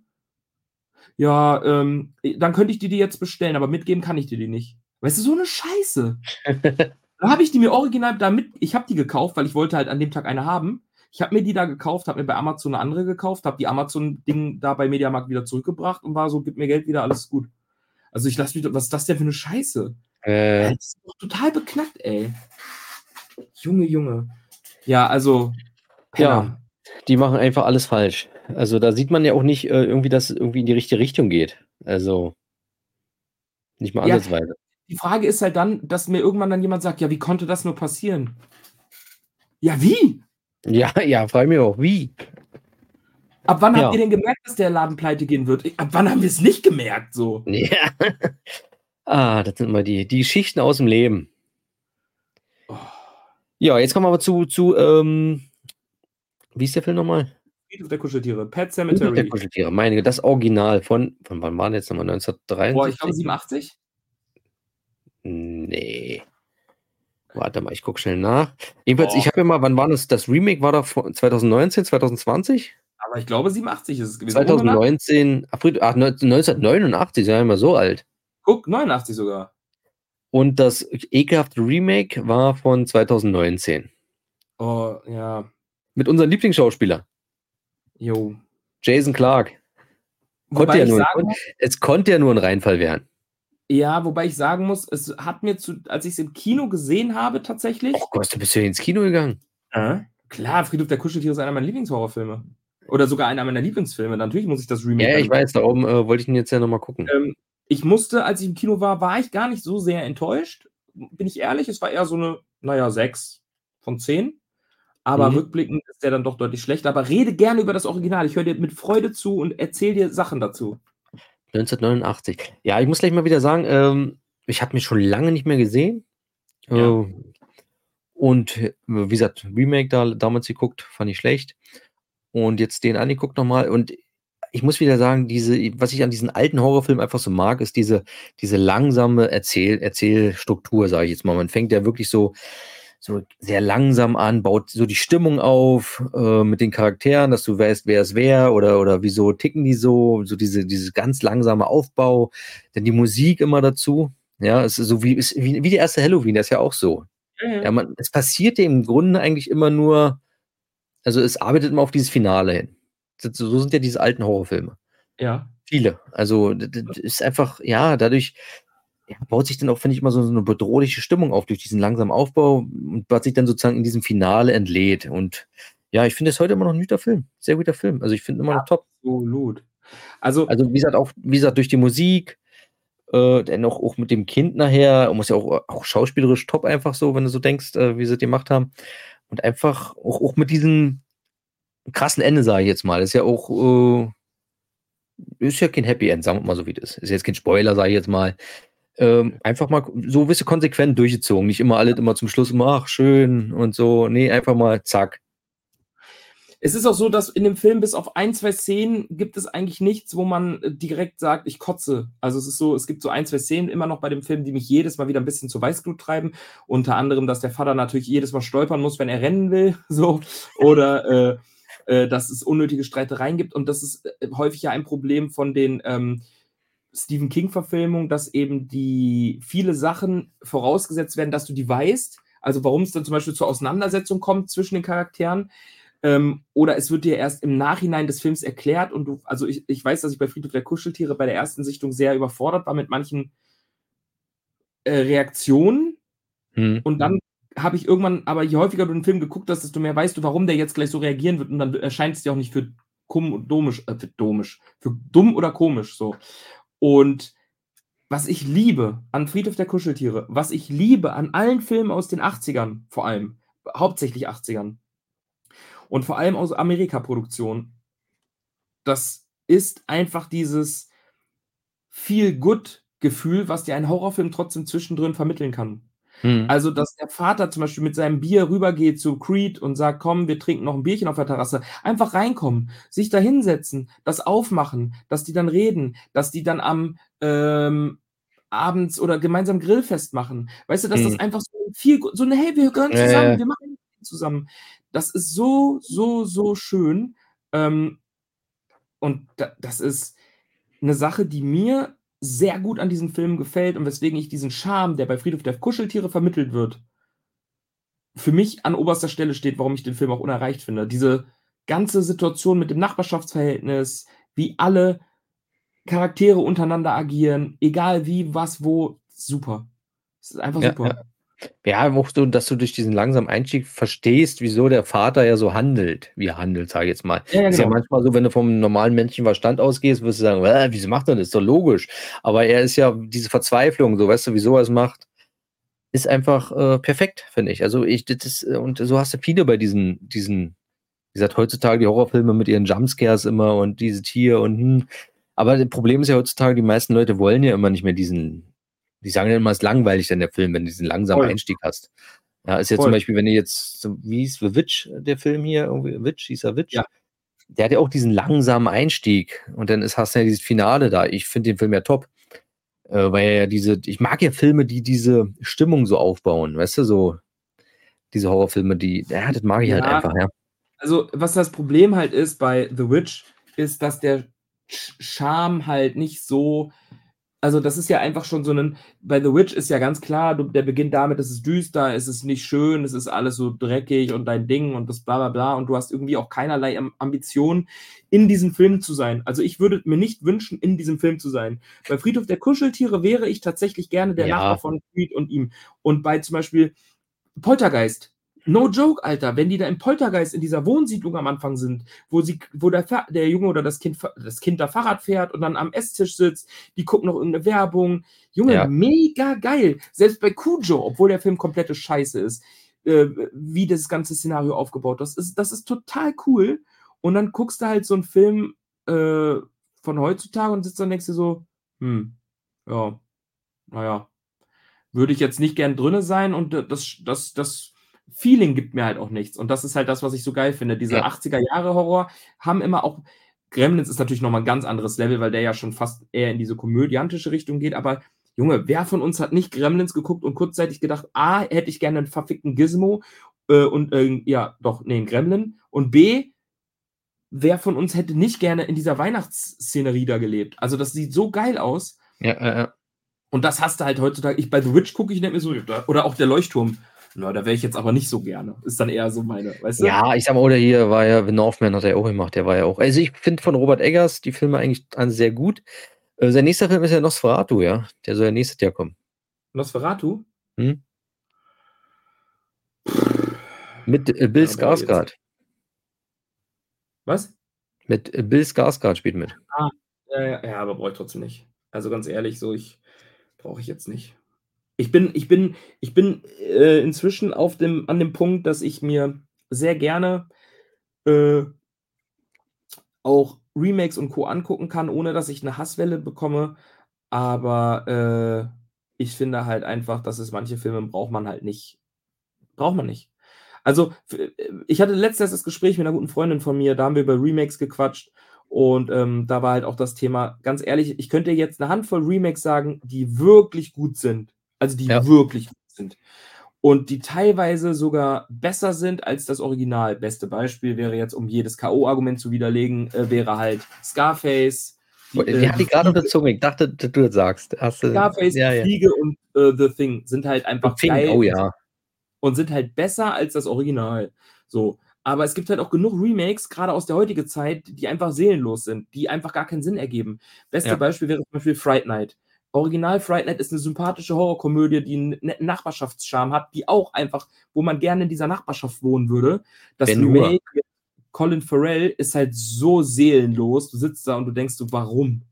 Ja, ähm, dann könnte ich dir die jetzt bestellen, aber mitgeben kann ich dir die nicht. Weißt du, so eine Scheiße. [LAUGHS] Da habe ich die mir original damit, ich habe die gekauft, weil ich wollte halt an dem Tag eine haben. Ich habe mir die da gekauft, habe mir bei Amazon eine andere gekauft, habe die Amazon-Ding da bei Mediamarkt wieder zurückgebracht und war so, gib mir Geld wieder, alles gut. Also ich lasse mich, doch- was ist das denn für eine Scheiße? Äh, Das ist doch total beknackt, ey. Junge, Junge. Ja, also. Ja. die machen einfach alles falsch. Also da sieht man ja auch nicht äh, irgendwie, dass es irgendwie in die richtige Richtung geht. Also nicht mal Ja. ansatzweise. Die Frage ist halt dann, dass mir irgendwann dann jemand sagt, ja, wie konnte das nur passieren? Ja, wie? Ja, ja, frage mich auch, wie? Ab wann Ja. habt ihr denn gemerkt, dass der Laden pleite gehen wird? Ab wann haben wir es nicht gemerkt? So. [LAUGHS] Ja. ah, das sind mal die, die Geschichten aus dem Leben. Oh, Ja, jetzt kommen wir aber zu, zu ähm, wie ist der Film nochmal? Friedhof der Kuscheltiere. Pet Der Cemetery. Kuscheltiere, meine Güte, das Original von, von wann war das jetzt nochmal? 1973? Boah, ich glaube 87. Nee. Warte mal, ich gucke schnell nach. Jedenfalls, Oh. ich habe ja mal, wann war das? Das Remake war da von 2019, 2020? Aber ich glaube 87 ist es gewesen. Ohne Nacht. 2019, April, ach, 1989, sind ja immer so alt. Guck, 89 sogar. Und das ekelhafte Remake war von 2019. Oh, ja. Mit unserem Lieblingsschauspieler, Jo. Jason Clark. Konnte ja nur, sagen es konnte ja nur ein Reinfall werden. ja, wobei ich sagen muss, es hat mir zu, als ich es im Kino gesehen habe, tatsächlich. Oh Gott, du bist ja ins Kino gegangen. Äh? Klar, Friedhof der Kuscheltiere ist einer meiner Lieblingshorrorfilme. Oder sogar einer meiner Lieblingsfilme. Natürlich muss ich das Remake. Ja, ich weiß, darum äh, wollte ich ihn jetzt ja nochmal gucken. Ähm, ich musste, als ich im Kino war, war ich gar nicht so sehr enttäuscht. Bin ich ehrlich, es war eher so eine, naja, 6 von 10. Aber Mhm. rückblickend ist der dann doch deutlich schlechter. Aber rede gerne über das Original. Ich höre dir mit Freude zu und erzähl dir Sachen dazu. 1989. Ja, ich muss gleich mal wieder sagen, ähm, ich habe mich schon lange nicht mehr gesehen. Ja. Äh, und wie gesagt, Remake da damals geguckt, fand ich schlecht. Und jetzt den angeguckt nochmal. Und ich muss wieder sagen, diese, was ich an diesen alten Horrorfilmen einfach so mag, ist diese, diese langsame Erzähl, Erzählstruktur, sage ich jetzt mal. Man fängt ja wirklich so so sehr langsam an, baut so die Stimmung auf äh, mit den Charakteren, dass du weißt, wer es wer oder, oder wieso ticken die so, so diese, diese ganz langsame Aufbau, dann die Musik immer dazu. Ja, es ist so wie, ist wie, wie die erste Halloween, das ist ja auch so. Mhm. Ja, man, es passiert dir im Grunde eigentlich immer nur, also es arbeitet immer auf dieses Finale hin. So sind ja diese alten Horrorfilme. Ja. Viele. Also das ist einfach, ja, dadurch ja, baut sich dann auch, finde ich, immer so, so, eine bedrohliche Stimmung auf durch diesen langsamen Aufbau und was sich dann sozusagen in diesem Finale entlädt. Und ja, ich finde es heute immer noch ein guter Film. Sehr guter Film. Also ich finde immer noch top. Absolut. Also, also wie gesagt, auch, wie gesagt, durch die Musik, äh, dennoch auch mit dem Kind nachher, muss ja auch, auch schauspielerisch top einfach so, wenn du so denkst, äh, wie sie das gemacht haben. Und einfach auch, auch mit diesem krassen Ende, sage ich jetzt mal. Das ist ja auch, äh, ist ja kein Happy End, sagen wir mal so, wie das ist. Ist jetzt kein Spoiler, sage ich jetzt mal ähm, einfach mal so gewisse konsequent durchgezogen. Nicht immer alle immer zum Schluss immer, ach, schön und so. Nee, einfach mal zack. Es ist auch so, dass in dem Film bis auf ein, zwei Szenen gibt es eigentlich nichts, wo man äh, direkt sagt, ich kotze. Also es ist so, es gibt so ein, zwei Szenen immer noch bei dem Film, die mich jedes Mal wieder ein bisschen zu Weißglut treiben. Unter anderem, dass der Vater natürlich jedes Mal stolpern muss, wenn er rennen will. [LAUGHS] So. Oder äh, äh, dass es unnötige Streitereien gibt. Und das ist äh, häufig ja ein Problem von den ähm, Stephen King-Verfilmung, dass eben die viele Sachen vorausgesetzt werden, dass du die weißt. Also warum es dann zum Beispiel zur Auseinandersetzung kommt zwischen den Charakteren. Ähm, oder es wird dir erst im Nachhinein des Films erklärt und du, also ich, ich weiß, dass ich bei Friedhof der Kuscheltiere bei der ersten Sichtung sehr überfordert war mit manchen äh, Reaktionen. Hm. Und dann habe ich irgendwann, aber je häufiger du den Film geguckt hast, desto mehr weißt du, warum der jetzt gleich so reagieren wird und dann erscheint es dir auch nicht für komisch, äh, für domisch, für dumm oder komisch so. Und was ich liebe an Friedhof der Kuscheltiere, was ich liebe an allen Filmen aus den 80ern, vor allem, hauptsächlich 80ern und vor allem aus Amerika-Produktionen, das ist einfach dieses viel good Gefühl, was dir ein Horrorfilm trotzdem zwischendrin vermitteln kann. Mhm. Also, dass der Vater zum Beispiel mit seinem Bier rübergeht zu Creed und sagt, komm, wir trinken noch ein Bierchen auf der Terrasse. Einfach reinkommen, sich da hinsetzen, das aufmachen, dass die dann reden, dass die dann am ähm, abends oder gemeinsam Grillfest machen. Weißt du, dass mhm. das einfach so viel, so eine, hey, wir gehören zusammen, äh. wir machen zusammen. Das ist so, so, so schön. Ähm, und da, das ist eine Sache, die mir sehr gut an diesem Film gefällt und weswegen ich diesen Charme, der bei Friedhof der Kuscheltiere vermittelt wird, für mich an oberster Stelle steht, warum ich den Film auch unerreicht finde. Diese ganze Situation mit dem Nachbarschaftsverhältnis, wie alle Charaktere untereinander agieren, egal wie, was, wo, super. Es ist einfach ja, super. Ja. Ja, auch so, dass du durch diesen langsamen Einstieg verstehst, wieso der Vater ja so handelt, wie er handelt, sage ich jetzt mal. Ja, ja, ist ja genau. manchmal so, wenn du vom normalen Menschenverstand ausgehst, wirst du sagen, äh, wieso macht er das? Ist doch logisch. Aber er ist ja diese Verzweiflung, so weißt du, wieso er es macht, ist einfach äh, perfekt, finde ich. Also ich, das ist, und so hast du viele bei diesen, diesen, wie gesagt, heutzutage die Horrorfilme mit ihren Jumpscares immer und diese Tier und hm. Aber das Problem ist ja heutzutage, die meisten Leute wollen ja immer nicht mehr diesen, die sagen ja immer, es ist langweilig dann der Film, wenn du diesen langsamen Voll. Einstieg hast. Ja, ist ja Voll. zum Beispiel, wenn du jetzt, wie hieß The Witch, der Film hier, irgendwie, Witch, hieß er Witch? Ja. Der hat ja auch diesen langsamen Einstieg und dann ist, hast du ja dieses Finale da. Ich finde den Film ja top. Äh, weil er ja diese, ich mag ja Filme, die diese Stimmung so aufbauen, weißt du, so diese Horrorfilme, die, ja, das mag ich halt ja, halt einfach, ja. Also, was das Problem halt ist bei The Witch, ist, dass der Charme halt nicht so also das ist ja einfach schon so ein, bei The Witch ist ja ganz klar, der beginnt damit, es ist düster, es ist nicht schön, es ist alles so dreckig und dein Ding und das bla bla bla und du hast irgendwie auch keinerlei Ambition, in diesem Film zu sein. Also ich würde mir nicht wünschen, in diesem Film zu sein. Bei Friedhof der Kuscheltiere wäre ich tatsächlich gerne der ja. Nachbar von Creed und ihm. Und bei zum Beispiel Poltergeist, No joke, Alter, wenn die da im Poltergeist in dieser Wohnsiedlung am Anfang sind, wo sie, wo der, der Junge oder das Kind, das Kind da Fahrrad fährt und dann am Esstisch sitzt, die gucken noch irgendeine Werbung. Junge, ja. mega geil. Selbst bei Cujo, obwohl der Film komplette Scheiße ist, äh, wie das ganze Szenario aufgebaut ist, ist, das ist total cool. Und dann guckst du halt so einen Film äh, von heutzutage und sitzt dann denkst du so, hm, ja, naja, würde ich jetzt nicht gern drinne sein und das, das, das Feeling gibt mir halt auch nichts. Und das ist halt das, was ich so geil finde. Diese ja. 80er-Jahre-Horror haben immer auch. Gremlins ist natürlich nochmal ein ganz anderes Level, weil der ja schon fast eher in diese komödiantische Richtung geht. Aber Junge, wer von uns hat nicht Gremlins geguckt und kurzzeitig gedacht, A, hätte ich gerne einen verfickten Gizmo äh, und äh, ja, doch, nee, einen Gremlin. Und B, wer von uns hätte nicht gerne in dieser Weihnachtsszenerie da gelebt? Also, das sieht so geil aus. Ja, äh, Und das hast du halt heutzutage. Ich bei The Witch gucke ich nicht mehr so, oder auch der Leuchtturm. Na, da wäre ich jetzt aber nicht so gerne. Ist dann eher so meine, weißt du? Ja, ich sag mal, oder hier war ja, The Northman hat er auch gemacht, der war ja auch. Also ich finde von Robert Eggers die Filme eigentlich sehr gut. Äh, sein nächster Film ist ja Nosferatu, ja. Der soll ja nächstes Jahr kommen. Nosferatu? Hm? Mit äh, Bill Ja, Skarsgård. Was? Mit äh, Bill Skarsgård spielt mit. Ja, ja, ja, aber brauche ich trotzdem nicht. Also ganz ehrlich, so ich brauche ich jetzt nicht. Ich bin, ich bin, ich bin äh, inzwischen auf dem, an dem Punkt, dass ich mir sehr gerne äh, auch Remakes und Co. angucken kann, ohne dass ich eine Hasswelle bekomme. Aber äh, ich finde halt einfach, dass es manche Filme braucht man halt nicht. Braucht man nicht. Also, f- ich hatte letztens das Gespräch mit einer guten Freundin von mir, da haben wir über Remakes gequatscht und ähm, da war halt auch das Thema, ganz ehrlich, ich könnte jetzt eine Handvoll Remakes sagen, die wirklich gut sind. Also die Ja. wirklich gut sind. Und die teilweise sogar besser sind als das Original. Beste Beispiel wäre jetzt, um jedes K.O.-Argument zu widerlegen, äh, wäre halt Scarface. Die, äh, die hat die gerade unterzogen. Ich dachte, dass du das sagst. Hast du, Scarface, ja, ja. Fliege und äh, The Thing sind halt einfach Fing, geil oh ja. und sind halt besser als das Original. So. Aber es gibt halt auch genug Remakes, gerade aus der heutigen Zeit, die einfach seelenlos sind, die einfach gar keinen Sinn ergeben. Beste Ja. Beispiel wäre zum Beispiel Fright Night. Original Fright Night ist eine sympathische Horrorkomödie, die einen netten Nachbarschaftscharme hat, die auch einfach, wo man gerne in dieser Nachbarschaft wohnen würde. Das Ben. Remake mit Colin Farrell ist halt so seelenlos. Du sitzt da und du denkst so, warum?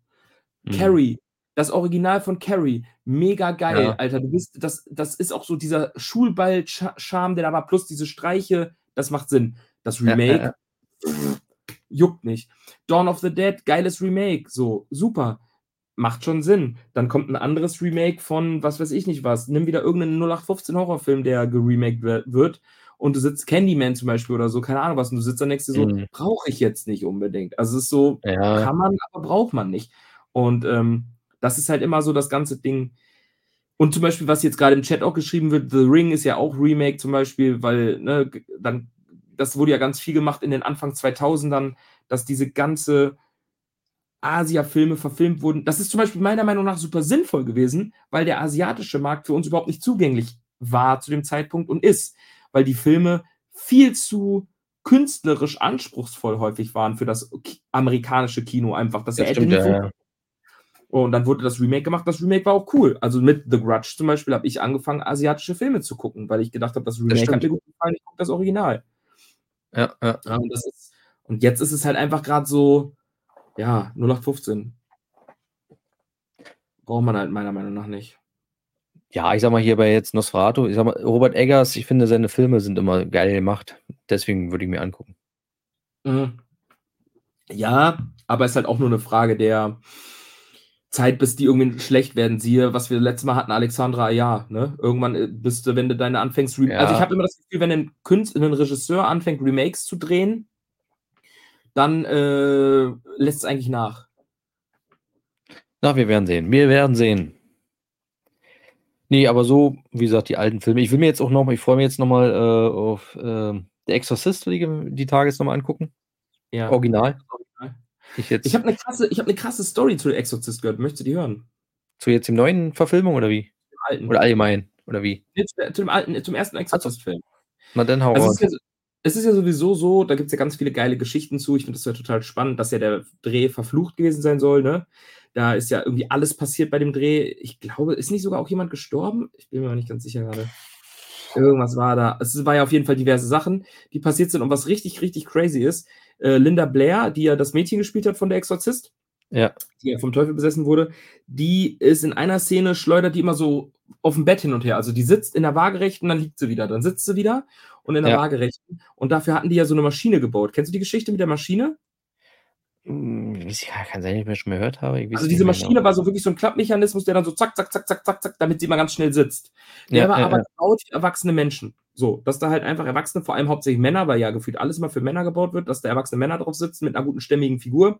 Mhm. Carrie, das Original von Carrie, mega geil, Ja. Alter. Du bist, das, das ist auch so dieser Schulball-Charme, der da war, plus diese Streiche, das macht Sinn. Das Ja, Remake ja, juckt nicht. Dawn of the Dead, geiles Remake, so, super. Macht schon Sinn. Dann kommt ein anderes Remake von, was weiß ich nicht was. Nimm wieder irgendeinen 0815 Horrorfilm, der geremaked wird. Und du sitzt Candyman zum Beispiel oder so, keine Ahnung was. Und du sitzt da nächste so, Mhm. brauche ich jetzt nicht unbedingt. Also es ist so, ja. kann man, aber braucht man nicht. Und ähm, das ist halt immer so das ganze Ding. Und zum Beispiel, was jetzt gerade im Chat auch geschrieben wird, The Ring ist ja auch Remake zum Beispiel, weil ne, dann, das wurde ja ganz viel gemacht in den Anfang 2000ern, dass diese ganze Asia-Filme verfilmt wurden. Das ist zum Beispiel meiner Meinung nach super sinnvoll gewesen, weil der asiatische Markt für uns überhaupt nicht zugänglich war zu dem Zeitpunkt und ist, weil die Filme viel zu künstlerisch anspruchsvoll häufig waren für das amerikanische Kino einfach. Das, Das stimmt, ja, funktioniert. Und dann wurde das Remake gemacht. Das Remake war auch cool. Also mit The Grudge zum Beispiel habe ich angefangen, asiatische Filme zu gucken, weil ich gedacht habe, das Remake hat stimmt. mir gut gefallen, ich gucke das Original. ja, ja. Ja, und, das ist, und jetzt ist es halt einfach gerade so, ja, 0815. Braucht man halt meiner Meinung nach nicht. Ja, ich sag mal hier bei jetzt Nosferatu, ich sag mal, Robert Eggers, ich finde, seine Filme sind immer geil gemacht. Deswegen würde ich mir angucken. Mhm. Ja, aber es ist halt auch nur eine Frage der Zeit, bis die irgendwie schlecht werden. Siehe, was wir letztes Mal hatten, Alexandra ja, ne? Irgendwann äh, bist du, wenn du deine anfängst, Ja. also ich habe immer das Gefühl, wenn ein Künstler, ein Regisseur anfängt, Remakes zu drehen, dann äh, lässt es eigentlich nach. Na, wir werden sehen. Wir werden sehen. Nee, aber so, wie gesagt, die alten Filme. Ich will mir jetzt auch noch, ich freue mich jetzt nochmal äh, auf äh, The Exorcist, will ich die Tage jetzt nochmal angucken. Ja. Original. Original. Ich jetzt Ich habe eine krasse, ich habe eine krasse Story zu The Exorcist gehört. Möchtest du die hören? zu jetzt dem neuen Verfilmung oder wie? Alten. Oder allgemein? Oder wie? Nee, zu, zu dem alten, zum ersten Exorcist-Film. Na dann hau Also raus. Es, ist ja, sowieso so, da gibt es ja ganz viele geile Geschichten zu. Ich finde das ja total spannend, dass ja der Dreh verflucht gewesen sein soll. Ne? Da ist ja irgendwie alles passiert bei dem Dreh. Ich glaube, ist nicht sogar auch jemand gestorben? Ich bin mir aber nicht ganz sicher gerade. Irgendwas war da. Es war ja auf jeden Fall diverse Sachen, die passiert sind. Und was richtig, richtig crazy ist, äh, Linda Blair, die ja das Mädchen gespielt hat von der Exorzist, Ja. die ja vom Teufel besessen wurde, die ist in einer Szene, schleudert die immer so auf dem Bett hin und her. Also die sitzt in der Waagerechten, dann liegt sie wieder, dann sitzt sie wieder und in der Ja. Waagerechten. Und dafür hatten die ja so eine Maschine gebaut. Kennst du die Geschichte mit der Maschine? Weiß ich- kann sein, dass ich mir schon gehört habe. Also diese Maschine genau. war so wirklich so ein Klappmechanismus, der dann so zack, zack, zack, zack, zack, zack, damit sie mal ganz schnell sitzt. Der Ja, war ja, aber ja. gebaut für erwachsene Menschen. So, dass da halt einfach Erwachsene, vor allem hauptsächlich Männer, weil ja gefühlt alles immer für Männer gebaut wird, dass da erwachsene Männer drauf sitzen mit einer guten stämmigen Figur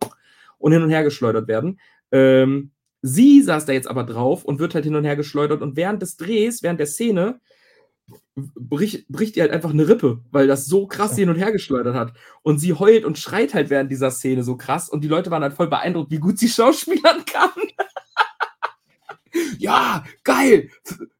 und hin und her geschleudert werden. Ähm, sie saß da jetzt aber drauf und wird halt hin und her geschleudert und während des Drehs, während der Szene, bricht, bricht ihr halt einfach eine Rippe, weil das so krass hin und her geschleudert hat. Und sie heult und schreit halt während dieser Szene so krass und die Leute waren halt voll beeindruckt, wie gut sie [LAUGHS] schauspielern kann. ja, geil,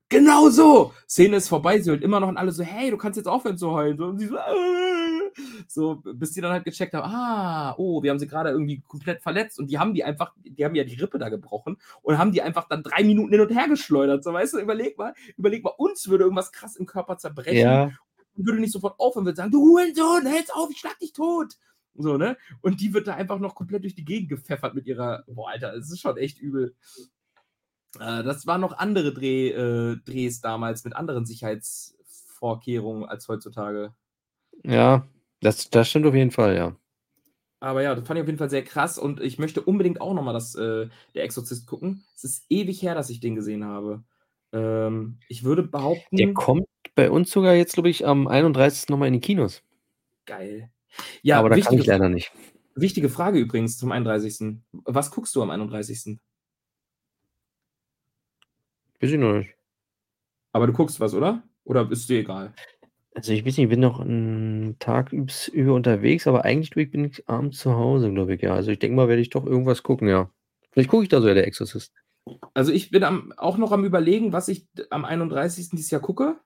genau so. Szene ist vorbei, sie heult immer noch und alle so, hey, du kannst jetzt aufhören zu heulen. So, und sie so, äh, so, bis die dann halt gecheckt haben, ah, oh, wir haben sie gerade irgendwie komplett verletzt und die haben die einfach, die haben ja die Rippe da gebrochen und haben die einfach dann drei Minuten hin und her geschleudert. So, weißt du, überleg mal, überleg mal, uns würde irgendwas krass im Körper zerbrechen. Ja. Und würde nicht sofort aufhören, würde sagen, du Hurensohn, hältst auf, ich schlag dich tot. So, ne? Und die wird da einfach noch komplett durch die Gegend gepfeffert mit ihrer, boah, Alter, das ist schon echt übel. Äh, das waren noch andere Dreh, äh, Drehs damals mit anderen Sicherheitsvorkehrungen als heutzutage. Ja, das, das stimmt auf jeden Fall, ja. Aber ja, das fand ich auf jeden Fall sehr krass und ich möchte unbedingt auch nochmal das äh, Der Exorzist gucken. Es ist ewig her, dass ich den gesehen habe. Ähm, ich würde behaupten. Der kommt bei uns sogar jetzt, glaube ich, am 31. nochmal in die Kinos. Geil. Ja, aber da kann ich leider nicht. wichtige Frage übrigens zum 31. Was guckst du am 31.? Weiß ich noch nicht. Aber du guckst was, oder? Oder ist dir egal? Also ich weiß nicht, ich bin noch einen Tag über unterwegs, aber eigentlich bin ich abends zu Hause, glaube ich, ja. Also ich denke mal, werde ich doch irgendwas gucken, ja. Vielleicht gucke ich da so ja, der Exorzist. Also ich bin am, auch noch am überlegen, was ich am 31. dieses Jahr gucke.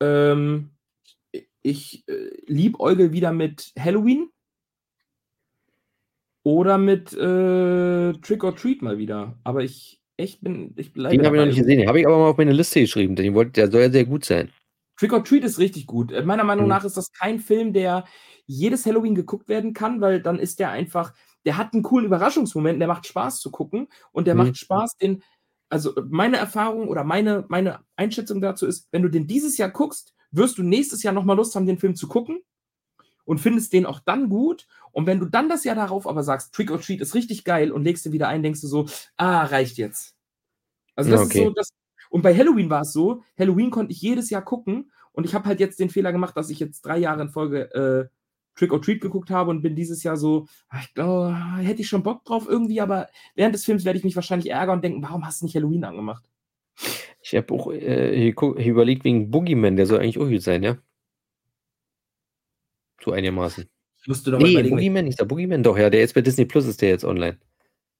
Ähm, ich äh, liebäugel wieder mit Halloween oder mit äh, Trick or Treat mal wieder. Aber ich echt bin, ich bleibe Den habe ich noch nicht gesehen. Den habe ich aber mal auf meine Liste geschrieben. Den wollte, der soll ja sehr gut sein. Trick or Treat ist richtig gut. Äh, Meiner Meinung Mhm. nach ist das kein Film, der jedes Halloween geguckt werden kann, weil dann ist der einfach, der hat einen coolen Überraschungsmoment, der macht Spaß zu gucken und der Mhm. macht Spaß, den, also meine Erfahrung oder meine, meine Einschätzung dazu ist, wenn du den dieses Jahr guckst, wirst du nächstes Jahr nochmal Lust haben, den Film zu gucken und findest den auch dann gut. Und wenn du dann das Jahr darauf aber sagst, Trick or Treat ist richtig geil und legst den wieder ein, denkst du so, ah, reicht jetzt. Also das Ja, ist okay. so, das, und bei Halloween war es so, Halloween konnte ich jedes Jahr gucken und ich habe halt jetzt den Fehler gemacht, dass ich jetzt drei Jahre in Folge äh, Trick or Treat geguckt habe und bin dieses Jahr so, ah, ich glaube, hätte ich schon Bock drauf irgendwie, aber während des Films werde ich mich wahrscheinlich ärgern und denken, warum hast du nicht Halloween angemacht? Ich habe auch äh, überlegt wegen Boogeyman, der soll eigentlich auch gut sein, ja? So einigermaßen. Ich musste doch Nee, überlegen, Boogeyman, ist der Boogeyman? Doch, ja, der ist bei Disney Plus, ist der jetzt online.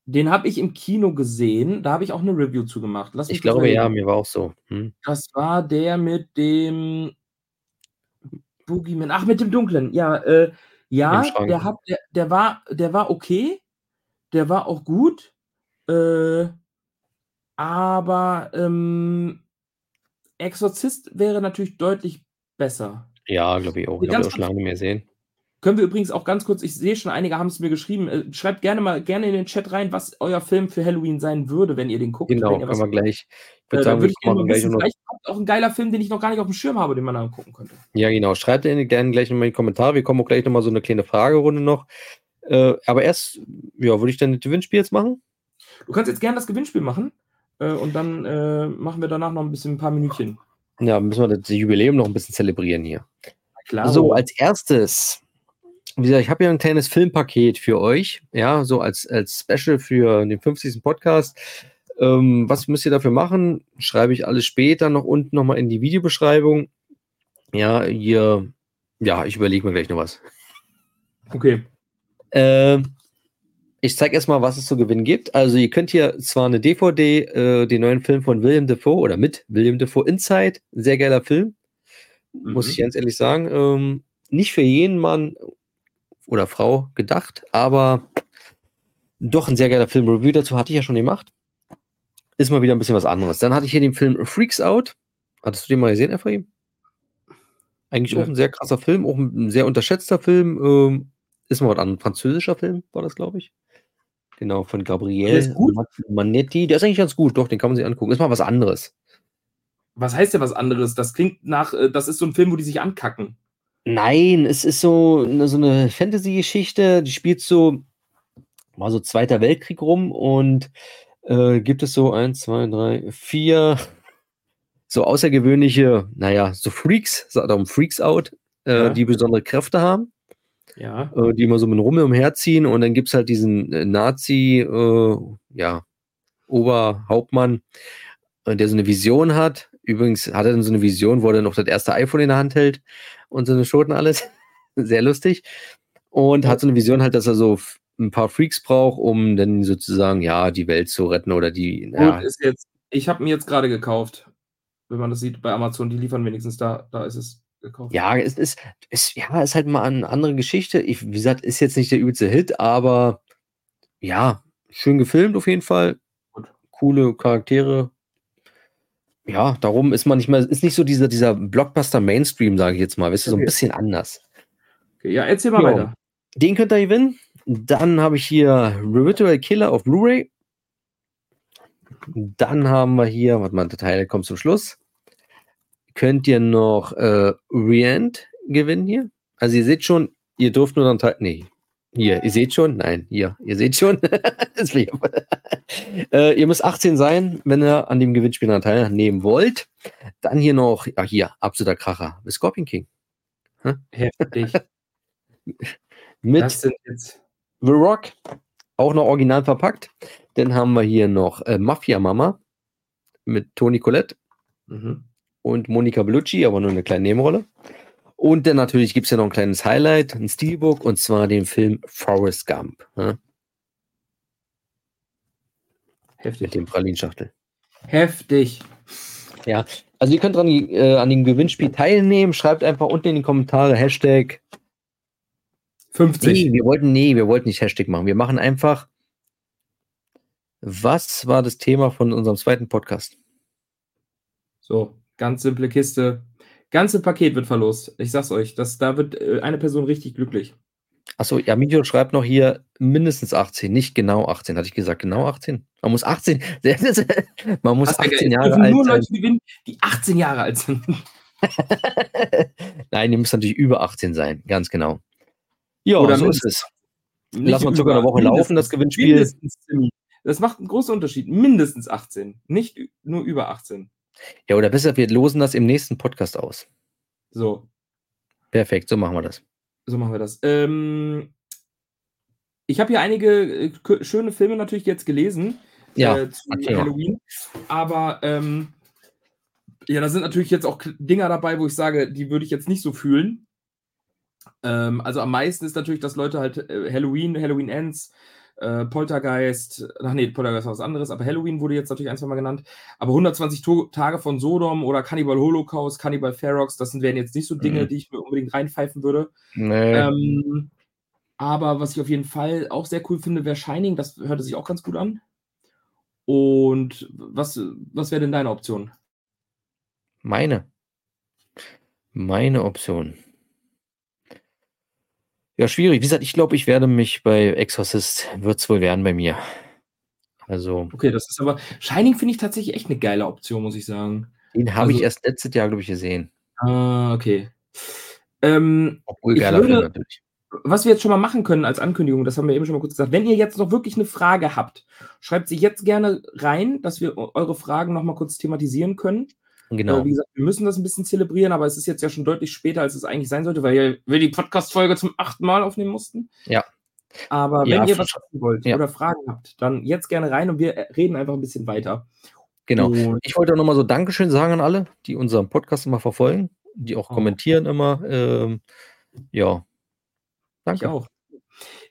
den habe ich im Kino gesehen, da habe ich auch eine Review zu gemacht. Lass mich Ich glaube, ja, mir war auch so. Hm. Das war der mit dem Boogeyman. Ach, mit dem Dunklen. Ja, äh, ja, der, hat, der, der, war, der war okay. Der war auch gut. Äh, aber ähm, Exorzist wäre natürlich deutlich besser. Ja, glaube ich auch. Ich ich auch schon lange nicht mehr sehen. Können wir übrigens auch ganz kurz, ich sehe schon, einige haben es mir geschrieben, äh, schreibt gerne mal gerne in den Chat rein, was euer Film für Halloween sein würde, wenn ihr den guckt. Genau, können wir gleich. Ich Äh, würde dann sagen, wir gleich noch. vielleicht kommt auch ein geiler Film, den ich noch gar nicht auf dem Schirm habe, den man angucken könnte. Ja, genau. Schreibt gerne gleich nochmal in die Kommentare. Wir kommen auch gleich nochmal so eine kleine Fragerunde noch. Äh, aber erst, ja, würde ich dann das Gewinnspiel jetzt machen? Du kannst jetzt gerne das Gewinnspiel machen äh, und dann äh, machen wir danach noch ein bisschen ein paar Minütchen. Ja, müssen wir das Jubiläum noch ein bisschen zelebrieren hier. Klar. So, als erstes, wie gesagt, ich habe ja ein kleines Filmpaket für euch, ja, so als, als Special für den 50. Podcast. Ähm, was müsst ihr dafür machen? Schreibe ich alles später noch unten nochmal in die Videobeschreibung. Ja, ihr, ja, ich überlege mir gleich noch was. Okay. Ähm, ich zeige erstmal, was es zu gewinnen gibt. Also, ihr könnt hier zwar eine DVD, äh, den neuen Film von William Defoe oder mit William Defoe Inside, sehr geiler Film, muss Mhm. ich ganz ehrlich sagen. Ähm, nicht für jeden Mann oder Frau gedacht, aber doch ein sehr geiler Film. Review dazu hatte ich ja schon gemacht. Ist mal wieder ein bisschen was anderes. Dann hatte ich hier den Film Freaks Out. Hattest du den mal gesehen, Ephraim? Eigentlich Ja. auch ein sehr krasser Film, auch ein sehr unterschätzter Film. Ähm, ist mal was anderes. Ein französischer Film war das, glaube ich. Genau, von Gabriel? Manetti. Der ist eigentlich ganz gut, doch, den kann man sich angucken. Ist mal was anderes. Was heißt ja was anderes? Das klingt nach, äh, das ist so ein Film, wo die sich ankacken. Nein, es ist so eine, so eine Fantasy-Geschichte, die spielt so, mal so Zweiter Weltkrieg rum und äh, gibt es so eins, zwei, drei, vier so außergewöhnliche, naja, so Freaks, sagt darum Freaks out, äh, Ja. die besondere Kräfte haben, Ja. äh, die immer so mit Rummel umherziehen und dann gibt es halt diesen äh, Nazi, äh, ja, Oberhauptmann, äh, der so eine Vision hat. Übrigens hat er dann so eine Vision, wo er noch das erste iPhone in der Hand hält und so eine Schoten alles. [LAUGHS] Sehr lustig. Und hat so eine Vision halt, dass er so ein paar Freaks braucht, um dann sozusagen, ja, die Welt zu retten oder die. Ja. Ist jetzt, ich habe mir jetzt gerade gekauft. Wenn man das sieht bei Amazon, die liefern wenigstens da, da ist es gekauft. Ja, es ist, ist, ja, ist halt mal eine andere Geschichte. Ich, wie gesagt, ist jetzt nicht der übelste Hit, aber ja, schön gefilmt auf jeden Fall. Gut. Coole Charaktere. Ja, darum ist man nicht mehr, ist nicht so dieser, dieser Blockbuster-Mainstream, sage ich jetzt mal. Weißt du, so ein Okay. bisschen anders. Okay, ja, erzähl mal Ja. weiter. Den könnt ihr gewinnen. Dann habe ich hier Ritual Killer auf Blu-ray. Dann haben wir hier, warte mal, der Teil kommt zum Schluss. Könnt ihr noch äh, Reend gewinnen hier? Also ihr seht schon, ihr dürft nur dann teil. Nee, hier, ihr seht schon? Nein, hier, ihr seht schon. [LAUGHS] [LAUGHS] Äh, ihr müsst 18 sein, wenn ihr an dem Gewinnspiel teilnehmen wollt. Dann hier noch, ja, hier, absoluter Kracher, The Scorpion King. Heftig. [LAUGHS] Mit Das sind jetzt. The Rock, auch noch original verpackt. Dann haben wir hier noch äh, Mafia Mama mit Toni Collette Mhm. und Monica Bellucci, aber nur eine kleine Nebenrolle. Und dann natürlich gibt es ja noch ein kleines Highlight, ein Steelbook, und zwar den Film Forrest Gump mit Heftig. dem Pralinschachtel. Heftig. Ja, also ihr könnt dran, äh, an dem Gewinnspiel teilnehmen. Schreibt einfach unten in die Kommentare Hashtag 50. Nee, wir wollten, nee, wir wollten nicht Hashtag machen. Wir machen einfach, was war das Thema von unserem zweiten Podcast? So, ganz simple Kiste. Ganze Paket wird verlost. Ich sag's euch, das, da wird äh, eine Person richtig glücklich. Achso, ja, Mito schreibt noch hier mindestens 18, nicht genau 18. Hatte ich gesagt, genau 18? Man muss 18, [LAUGHS] man muss Das wär geil. 18 Es Jahre alt nur sein. Leute gewinnen, die 18 Jahre alt sind. [LAUGHS] [LAUGHS] Nein, ihr müsst natürlich über 18 sein, ganz genau. Ja, Oder so ist es. Lass mal sogar eine Woche laufen, das Gewinnspiel. Das macht einen großen Unterschied. Mindestens 18, nicht nur über 18. Ja, oder besser, wir losen das im nächsten Podcast aus. So, Perfekt, so machen wir das. so machen wir das. Ähm, ich habe hier einige äh, schöne Filme natürlich jetzt gelesen Ja, äh, zu. Halloween. Aber ähm, ja, da sind natürlich jetzt auch Dinger dabei, wo ich sage, die würde ich jetzt nicht so fühlen. Ähm, also am meisten ist natürlich, dass Leute halt äh, Halloween, Halloween Ends, äh, Poltergeist, ach nee, Poltergeist war was anderes, aber Halloween wurde jetzt natürlich ein, zwei Mal genannt. Aber 120 to Tage von Sodom oder Cannibal Holocaust, Cannibal Ferox, das sind- wären jetzt nicht so Dinge, Mhm. die ich mir unbedingt reinpfeifen würde. Nee. Ähm, aber was ich auf jeden Fall auch sehr cool finde, wäre Shining. Das hörte sich auch ganz gut an. Und was, was wäre denn deine Option? Meine. Meine Option. Ja, schwierig. Wie gesagt, ich glaube, ich werde mich bei Exorcist, wird es wohl werden bei mir. Also, Okay, das ist aber. Shining finde ich tatsächlich echt eine geile Option, muss ich sagen. den habe ich Also- erst letztes Jahr, glaube ich, gesehen. Ah, okay. Ähm, Obwohl Ich geiler würde- Film natürlich. was wir jetzt schon mal machen können als Ankündigung, das haben wir eben schon mal kurz gesagt. Wenn ihr jetzt noch wirklich eine Frage habt, schreibt sie jetzt gerne rein, dass wir eure Fragen noch mal kurz thematisieren können. Genau. Äh, wie gesagt, wir müssen das ein bisschen zelebrieren, aber es ist jetzt ja schon deutlich später, als es eigentlich sein sollte, weil wir die Podcast-Folge zum achten Mal aufnehmen mussten. Ja. Aber Ja, wenn ihr was wissen wollt ja. oder Fragen habt, dann jetzt gerne rein und wir äh, reden einfach ein bisschen weiter. Genau. Und Ich wollte auch nochmal so Dankeschön sagen an alle, die unseren Podcast immer verfolgen, die auch Oh. kommentieren immer. Ähm, ja. ich Danke. auch.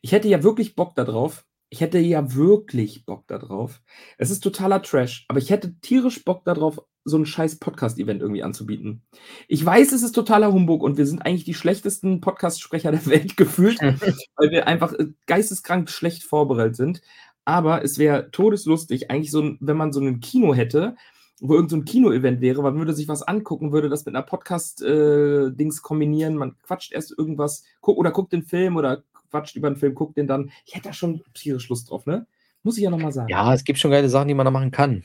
Ich hätte ja wirklich Bock darauf. Ich hätte ja wirklich Bock darauf. Es ist totaler Trash, aber ich hätte tierisch Bock darauf, so ein scheiß Podcast-Event irgendwie anzubieten. Ich weiß, es ist totaler Humbug und wir sind eigentlich die schlechtesten Podcast-Sprecher der [LAUGHS] Welt gefühlt, [LAUGHS] weil wir einfach äh, geisteskrank schlecht vorbereitet sind. Aber es wäre todeslustig, eigentlich so, wenn man so ein Kino hätte, wo irgend so ein Kino-Event wäre, man würde sich was angucken, würde das mit einer Podcast-Dings kombinieren, man quatscht erst irgendwas, guck, oder guckt den Film oder quatscht über den Film, guckt den dann. Ich hätte da schon tierisch Lust drauf, ne? Muss ich ja nochmal sagen. Ja, es gibt schon geile Sachen, die man da machen kann.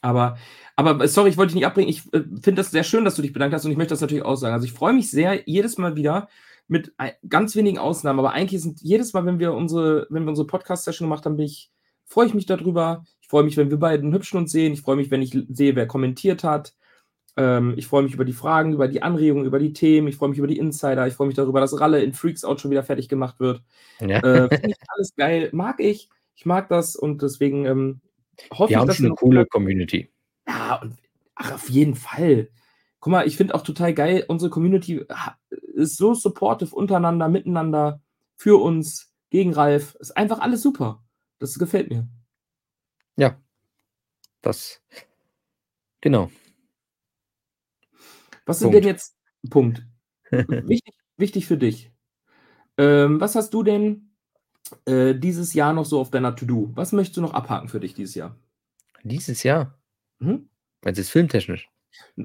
Aber, aber sorry, ich wollte dich nicht abbringen. Ich äh, finde das sehr schön, dass du dich bedankt hast und ich möchte das natürlich auch sagen. Also ich freue mich sehr jedes Mal wieder mit ein, ganz wenigen Ausnahmen, aber eigentlich sind jedes Mal, wenn wir unsere, wenn wir unsere Podcast-Session gemacht haben, bin ich, freue ich mich darüber. Ich freue mich, wenn wir beiden hübschen uns sehen. Ich freue mich, wenn ich sehe, wer kommentiert hat. Ähm, ich freue mich über die Fragen, über die Anregungen, über die Themen. Ich freue mich über die Insider. Ich freue mich darüber, dass Ralle in Freaks Out schon wieder fertig gemacht wird. Ja. Äh, Finde ich alles geil. Mag ich. Ich mag das und deswegen ähm, hoffe Wir ich, haben dass schon eine coole Community. Ja, und ach, auf jeden Fall. Guck mal, ich finde auch total geil, unsere Community ist so supportive untereinander, miteinander, für uns, gegen Ralf. Ist einfach alles super. Das gefällt mir. Das. Genau. Was sind Punkt. denn jetzt Punkt? [LAUGHS] wichtig, wichtig für dich. Ähm, was hast du denn äh, dieses Jahr noch so auf deiner To-Do? Was möchtest du noch abhaken für dich dieses Jahr? Dieses Jahr. Mhm. Meinst du jetzt filmtechnisch?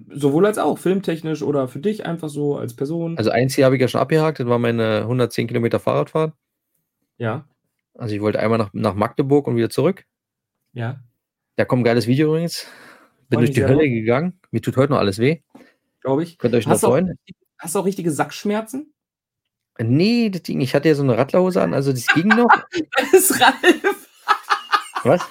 Sowohl als auch, filmtechnisch oder für dich einfach so als Person. Also eins hier habe ich ja schon abgehakt, das war meine 110 Kilometer Fahrradfahrt. ja, Also ich wollte einmal nach, nach Magdeburg und wieder zurück. ja. Da kommt ein geiles Video übrigens. Bin Freu durch die Hölle gegangen. Mir tut heute noch alles weh. Glaube ich. Könnt ihr euch noch Hast auch, freuen? hast du auch richtige Sackschmerzen? Nee, das Ding, ich hatte ja so eine Radlerhose an, also das ging noch. [LAUGHS] Das ist Ralf. Was?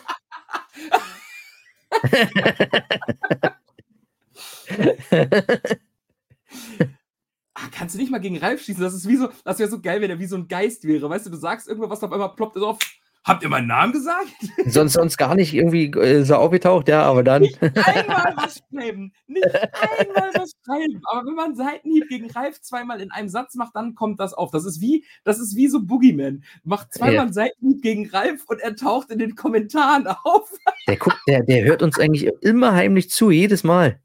Ah, kannst du nicht mal gegen Ralf schießen? Das ist wie so, das wäre so geil, wenn er wie so ein Geist wäre. Weißt du, du sagst irgendwas, was auf einmal ploppt es auf. Habt ihr meinen Namen gesagt? sonst, sonst gar nicht irgendwie äh, so aufgetaucht, ja, aber dann. Einmal was schreiben. Nicht einmal [LAUGHS] was schreiben. Aber wenn man Seitenhieb gegen Ralf zweimal in einem Satz macht, dann kommt das auf. Das ist wie, das ist wie so Boogeyman. Macht zweimal einen Seitenhieb gegen Ralf und er taucht in den Kommentaren auf. Der guckt, der, der hört uns eigentlich immer heimlich zu, jedes Mal.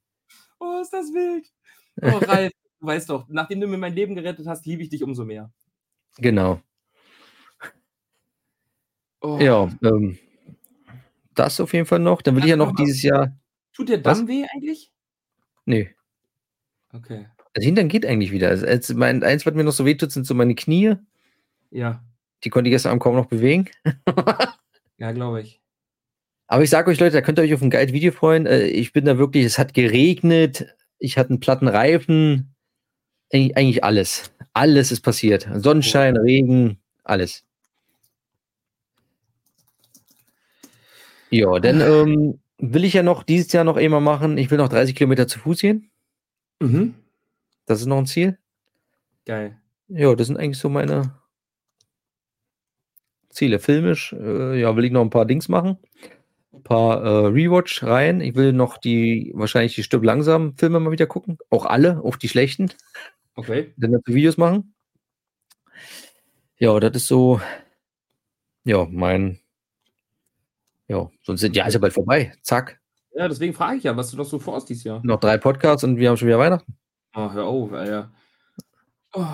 Oh, ist das wild. [LAUGHS] Oh, Ralf, du weißt doch, nachdem du mir mein Leben gerettet hast, liebe ich dich umso mehr. Genau. Oh. Ja, ähm, das auf jeden Fall noch. Dann will ich ja noch dieses Jahr. Tut dir Was? Damm weh eigentlich? Nee, Okay. das Hintern geht eigentlich wieder. Also, als mein, eins, was mir noch so wehtut, sind so meine Knie. Ja, Die konnte ich gestern Abend kaum noch bewegen. [LAUGHS] ja, glaube ich. Aber ich sage euch, Leute, da könnt ihr euch auf ein geiles Video freuen. Äh, Ich bin da wirklich, es hat geregnet, ich hatte einen platten Reifen. Eig- Eigentlich alles. Alles ist passiert. Sonnenschein, Regen, alles. Ja, dann ähm, will ich ja noch dieses Jahr noch einmal machen. Ich will noch 30 Kilometer zu Fuß gehen. Mhm. Das ist noch ein Ziel. Geil. Ja, das sind eigentlich so meine Ziele. Filmisch, äh, ja, will ich noch ein paar Dings machen. Ein paar äh, Rewatch rein. Ich will noch die, wahrscheinlich die Stück langsam Filme mal wieder gucken. Auch alle, auch die schlechten. Okay. Dann dazu Videos machen. Ja, das ist so, ja, mein, ja, sonst sind ja ja bald vorbei. Zack. Ja, deswegen frage ich ja, was du noch so vorhast dieses Jahr. Noch drei Podcasts und wir haben schon wieder Weihnachten. Oh, hör auf, Alter. Oh.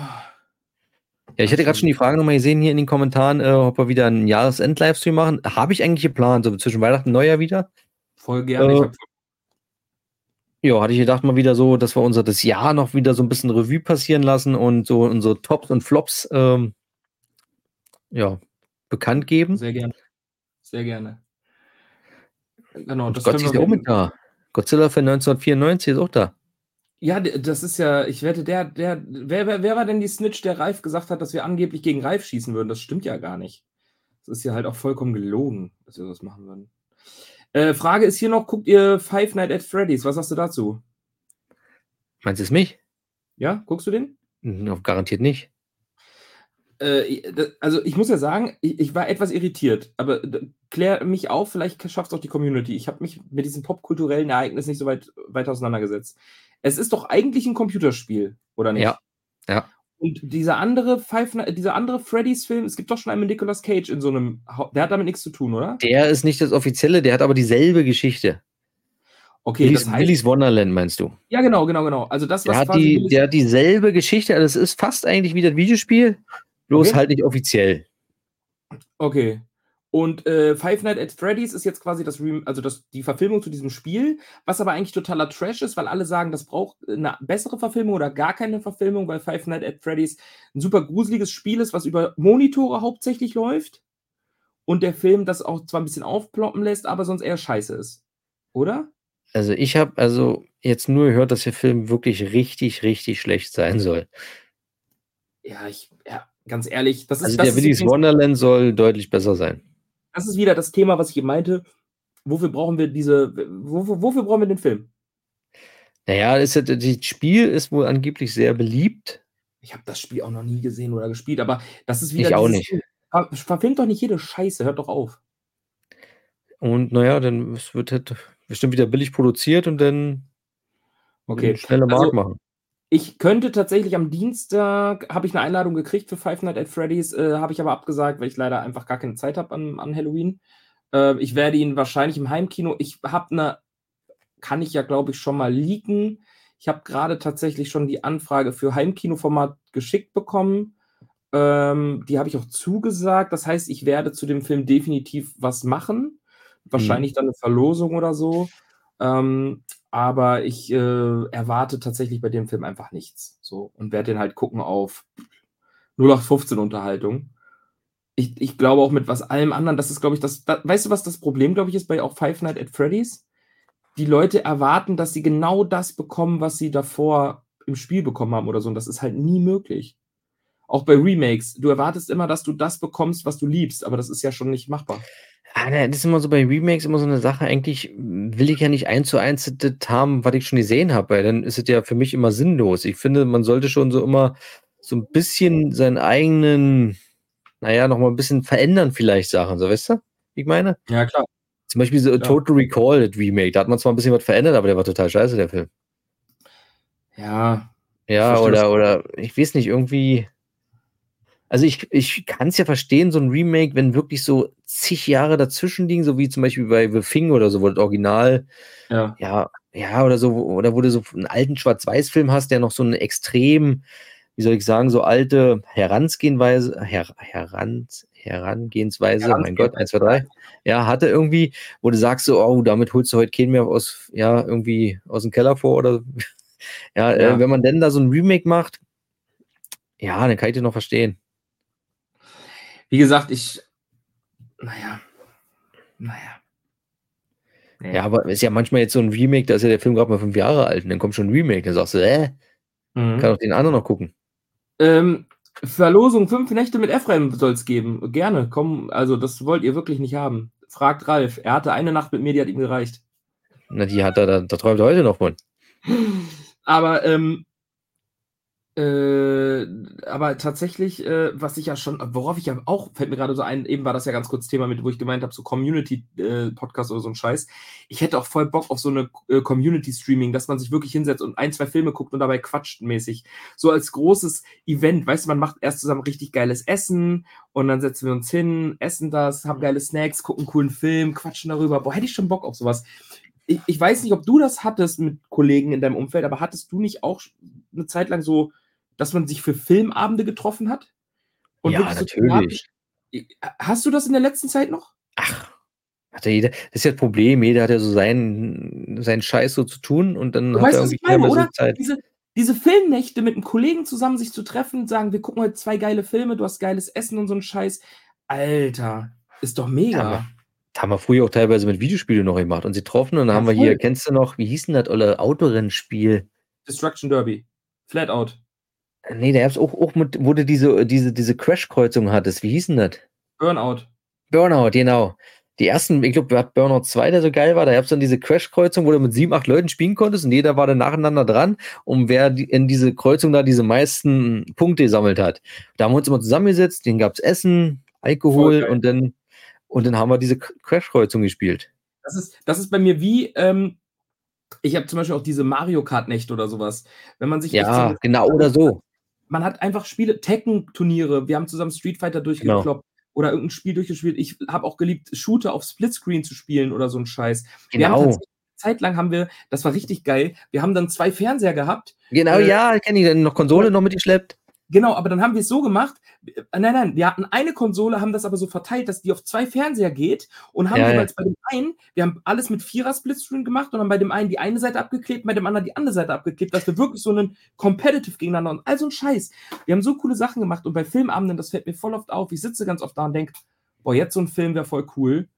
Ja, ich hatte gerade schon die Frage nochmal gesehen hier in den Kommentaren, äh, ob wir wieder einen Jahresend-Livestream machen. Habe ich eigentlich geplant, so zwischen Weihnachten und Neujahr wieder. Voll gerne. Äh, Ja, hatte ich gedacht mal wieder so, dass wir unser das Jahr noch wieder so ein bisschen Revue passieren lassen und so unsere Tops und Flops ähm, ja, bekannt geben. sehr gerne. Sehr gerne. Genau, das Gott ist ja auch mit da. Godzilla für 1994 ist auch da. Ja, das ist ja, ich wette, der, der, wer, wer, wer war denn die Snitch, der Ralf gesagt hat, dass wir angeblich gegen Ralf schießen würden? Das stimmt ja gar nicht. Das ist ja halt auch vollkommen gelogen, dass wir das machen würden. Äh, Frage ist hier noch, guckt ihr Five Nights at Freddy's? Was sagst du dazu? Meinst du es mich? Ja, guckst du den? Garantiert nicht. Äh, also ich muss ja sagen, ich, war etwas irritiert, aber klär mich auf, vielleicht schafft es auch die Community. Ich habe mich mit diesem popkulturellen Ereignis nicht so weit, weit auseinandergesetzt. Es ist doch eigentlich ein Computerspiel, oder nicht? Ja, ja. Und dieser andere Five, Ni- dieser andere Freddy's-Film, es gibt doch schon einen mit Nicolas Cage in so einem, der hat damit nichts zu tun, oder? Der ist nicht das offizielle, der hat aber dieselbe Geschichte. Okay, Willis, das heißt, Willis Wonderland meinst du? ja genau, genau, genau. Also das, Der was hat, quasi die, der hat dieselbe Geschichte, also es ist fast eigentlich wie das Videospiel, bloß Okay. halt nicht offiziell. Okay. Und äh, Five Nights at Freddy's ist jetzt quasi das, Rem also das, die Verfilmung zu diesem Spiel, was aber eigentlich totaler Trash ist, weil alle sagen, das braucht eine bessere Verfilmung oder gar keine Verfilmung, weil Five Nights at Freddy's ein super gruseliges Spiel ist, was über Monitore hauptsächlich läuft. Und der Film das auch zwar ein bisschen aufploppen lässt, aber sonst eher scheiße ist. Oder? Also ich habe also jetzt nur gehört, dass der Film wirklich richtig, richtig schlecht sein soll. Ja, ich, ganz ehrlich, das ist, Also das, der übrigens- Wonderland soll deutlich besser sein. das ist wieder das Thema, was ich eben meinte. Wofür brauchen wir diese, wofür, wofür brauchen wir den Film? Naja, ist das Spiel ist wohl angeblich sehr beliebt. Ich habe das Spiel auch noch nie gesehen oder gespielt, aber das ist wieder. Ich auch nicht. Ver- Verfilmt doch nicht jede Scheiße, hört doch auf. Und naja, dann es wird halt bestimmt wieder billig produziert und dann Okay. schnelle Mark Also, machen. Ich könnte tatsächlich am Dienstag, habe ich eine Einladung gekriegt für Five Nights at Freddy's, äh, habe ich aber abgesagt, weil ich leider einfach gar keine Zeit habe an, an Halloween. Äh, ich werde ihn wahrscheinlich im Heimkino, ich habe eine, kann ich ja glaube ich schon mal leaken. Ich habe gerade tatsächlich schon die Anfrage für Heimkinoformat geschickt bekommen. Ähm, die habe ich auch zugesagt. Das heißt, ich werde zu dem Film definitiv was machen. Wahrscheinlich dann eine Verlosung oder so. Ähm, aber ich äh, erwarte tatsächlich bei dem Film einfach nichts. So und werde den halt gucken auf 0815 Unterhaltung. Ich, ich glaube auch mit was allem anderen, das ist, glaube ich, das, da, weißt du, was das Problem, glaube ich, ist bei auch Five Nights at Freddy's? Die Leute erwarten, dass sie genau das bekommen, was sie davor im Spiel bekommen haben oder so. Und das ist halt nie möglich. Auch bei Remakes. Du erwartest immer, dass du das bekommst, was du liebst, aber das ist ja schon nicht machbar. Ah, ne, das ist immer so bei Remakes immer so eine Sache. Eigentlich will ich ja nicht eins zu eins das haben, was ich schon gesehen habe, weil dann ist es ja für mich immer sinnlos. Ich finde, man sollte schon so immer so ein bisschen seinen eigenen, naja, noch mal ein bisschen verändern vielleicht Sachen, so weißt du? Wie ich meine? Ja, klar. Zum Beispiel so Ja. Total Recall, das Remake, da hat man zwar ein bisschen was verändert, aber der war total scheiße, der Film. Ja, Ja, oder, oder ich weiß nicht, irgendwie. Also ich, ich kann es ja verstehen, so ein Remake, wenn wirklich so zig Jahre dazwischen liegen, so wie zum Beispiel bei The Thing oder so, wo das Original, ja. ja, ja, oder so, oder wo du so einen alten Schwarz-Weiß-Film hast, der noch so eine extrem, wie soll ich sagen, so alte Herangehensweise, her, heran, Herangehensweise, mein Gott, eins, zwei, drei, ja, hatte irgendwie, wo du sagst so, oh, damit holst du heute keinen mehr aus, ja, irgendwie aus dem Keller vor oder, ja, [LAUGHS] Ja. Äh, wenn man denn da so ein Remake macht, ja, dann kann ich den noch verstehen. Wie gesagt, ich. Naja. Naja. Nee. Ja, aber ist ja manchmal jetzt so ein Remake, da ist ja der Film gerade mal fünf Jahre alt und dann kommt schon ein Remake, dann sagst du, äh, Mhm. kann auch den anderen noch gucken. Ähm, Verlosung fünf Nächte mit Ephraim soll es geben. Gerne, komm. Also, das wollt ihr wirklich nicht haben. Fragt Ralf. Er hatte eine Nacht mit mir, die hat ihm gereicht. Na, die hat er, da, da träumt er heute noch von. Aber, ähm, äh, aber tatsächlich, äh, was ich ja schon, worauf ich ja auch, fällt mir gerade so ein, eben war das ja ganz kurz Thema mit, wo ich gemeint habe, so Community-Podcast oder so ein Scheiß. Ich hätte auch voll Bock auf so eine äh, Community-Streaming, dass man sich wirklich hinsetzt und ein, zwei Filme guckt und dabei quatscht mäßig. So als großes Event, weißt du, man macht erst zusammen richtig geiles Essen und dann setzen wir uns hin, essen das, haben geile Snacks, gucken einen coolen Film, quatschen darüber. Boah, hätte ich schon Bock auf sowas. Ich, ich weiß nicht, ob du das hattest mit Kollegen in deinem Umfeld, aber hattest du nicht auch eine Zeit lang so, dass man sich für Filmabende getroffen hat? ja, wirklich so natürlich. Hast du das in der letzten Zeit noch? Ach, hat ja jeder, das ist ja das Problem, jeder hat ja so seinen, seinen Scheiß so zu tun und dann Du hat weißt, er was irgendwie ich meine, oder? so Zeit. Diese, diese Filmnächte mit einem Kollegen zusammen sich zu treffen, sagen, wir gucken heute zwei geile Filme, du hast geiles Essen und so ein Scheiß. Alter, ist doch mega. Ja, Das haben wir früher auch teilweise mit Videospielen noch gemacht und sie getroffen und dann Ja, haben wir voll. hier, kennst du noch, wie hieß denn das, olle Autorennspiel? Destruction Derby. Flat Out. Nee, da gab's auch, auch mit, wo du diese, diese, diese Crash-Kreuzung hattest. Wie hieß denn das? Burnout. Burnout, genau. Die ersten, ich glaube, hat Burnout 2, der so geil war, da gab es dann diese Crash-Kreuzung, wo du mit sieben, acht Leuten spielen konntest und jeder war dann nacheinander dran, um wer die, in diese Kreuzung da diese meisten Punkte gesammelt hat. Da haben wir uns immer zusammengesetzt, denen gab es Essen, Alkohol geil. und dann, und dann haben wir diese Crash-Kreuzung gespielt. Das ist, das ist bei mir wie, ähm, ich habe zum Beispiel auch diese Mario Kart-Nächte oder sowas. Wenn man sich Ja, genau, oder so. Man hat einfach Spiele, Tekken-Turniere, wir haben zusammen Street Fighter durchgekloppt Genau. oder irgendein Spiel durchgespielt. Ich habe auch geliebt, Shooter auf Splitscreen zu spielen oder so ein Scheiß. Wir haben Genau. tatsächlich, Zeit lang haben wir, das war richtig geil, wir haben dann zwei Fernseher gehabt. Genau, Äh, ja, kenne ich noch Konsole noch mitgeschleppt. Genau, aber dann haben wir es so gemacht. äh, Nein, nein, wir hatten eine Konsole, haben das aber so verteilt, dass die auf zwei Fernseher geht und haben Ja, ja. jeweils bei dem einen, wir haben alles mit Vierer Splitscreen gemacht und haben bei dem einen die eine Seite abgeklebt, bei dem anderen die andere Seite abgeklebt, dass wir wirklich so einen Competitive gegeneinander und all so ein Scheiß. Wir haben so coole Sachen gemacht und bei Filmabenden, das fällt mir voll oft auf. Ich sitze ganz oft da und denke, boah, jetzt so ein Film wäre voll cool.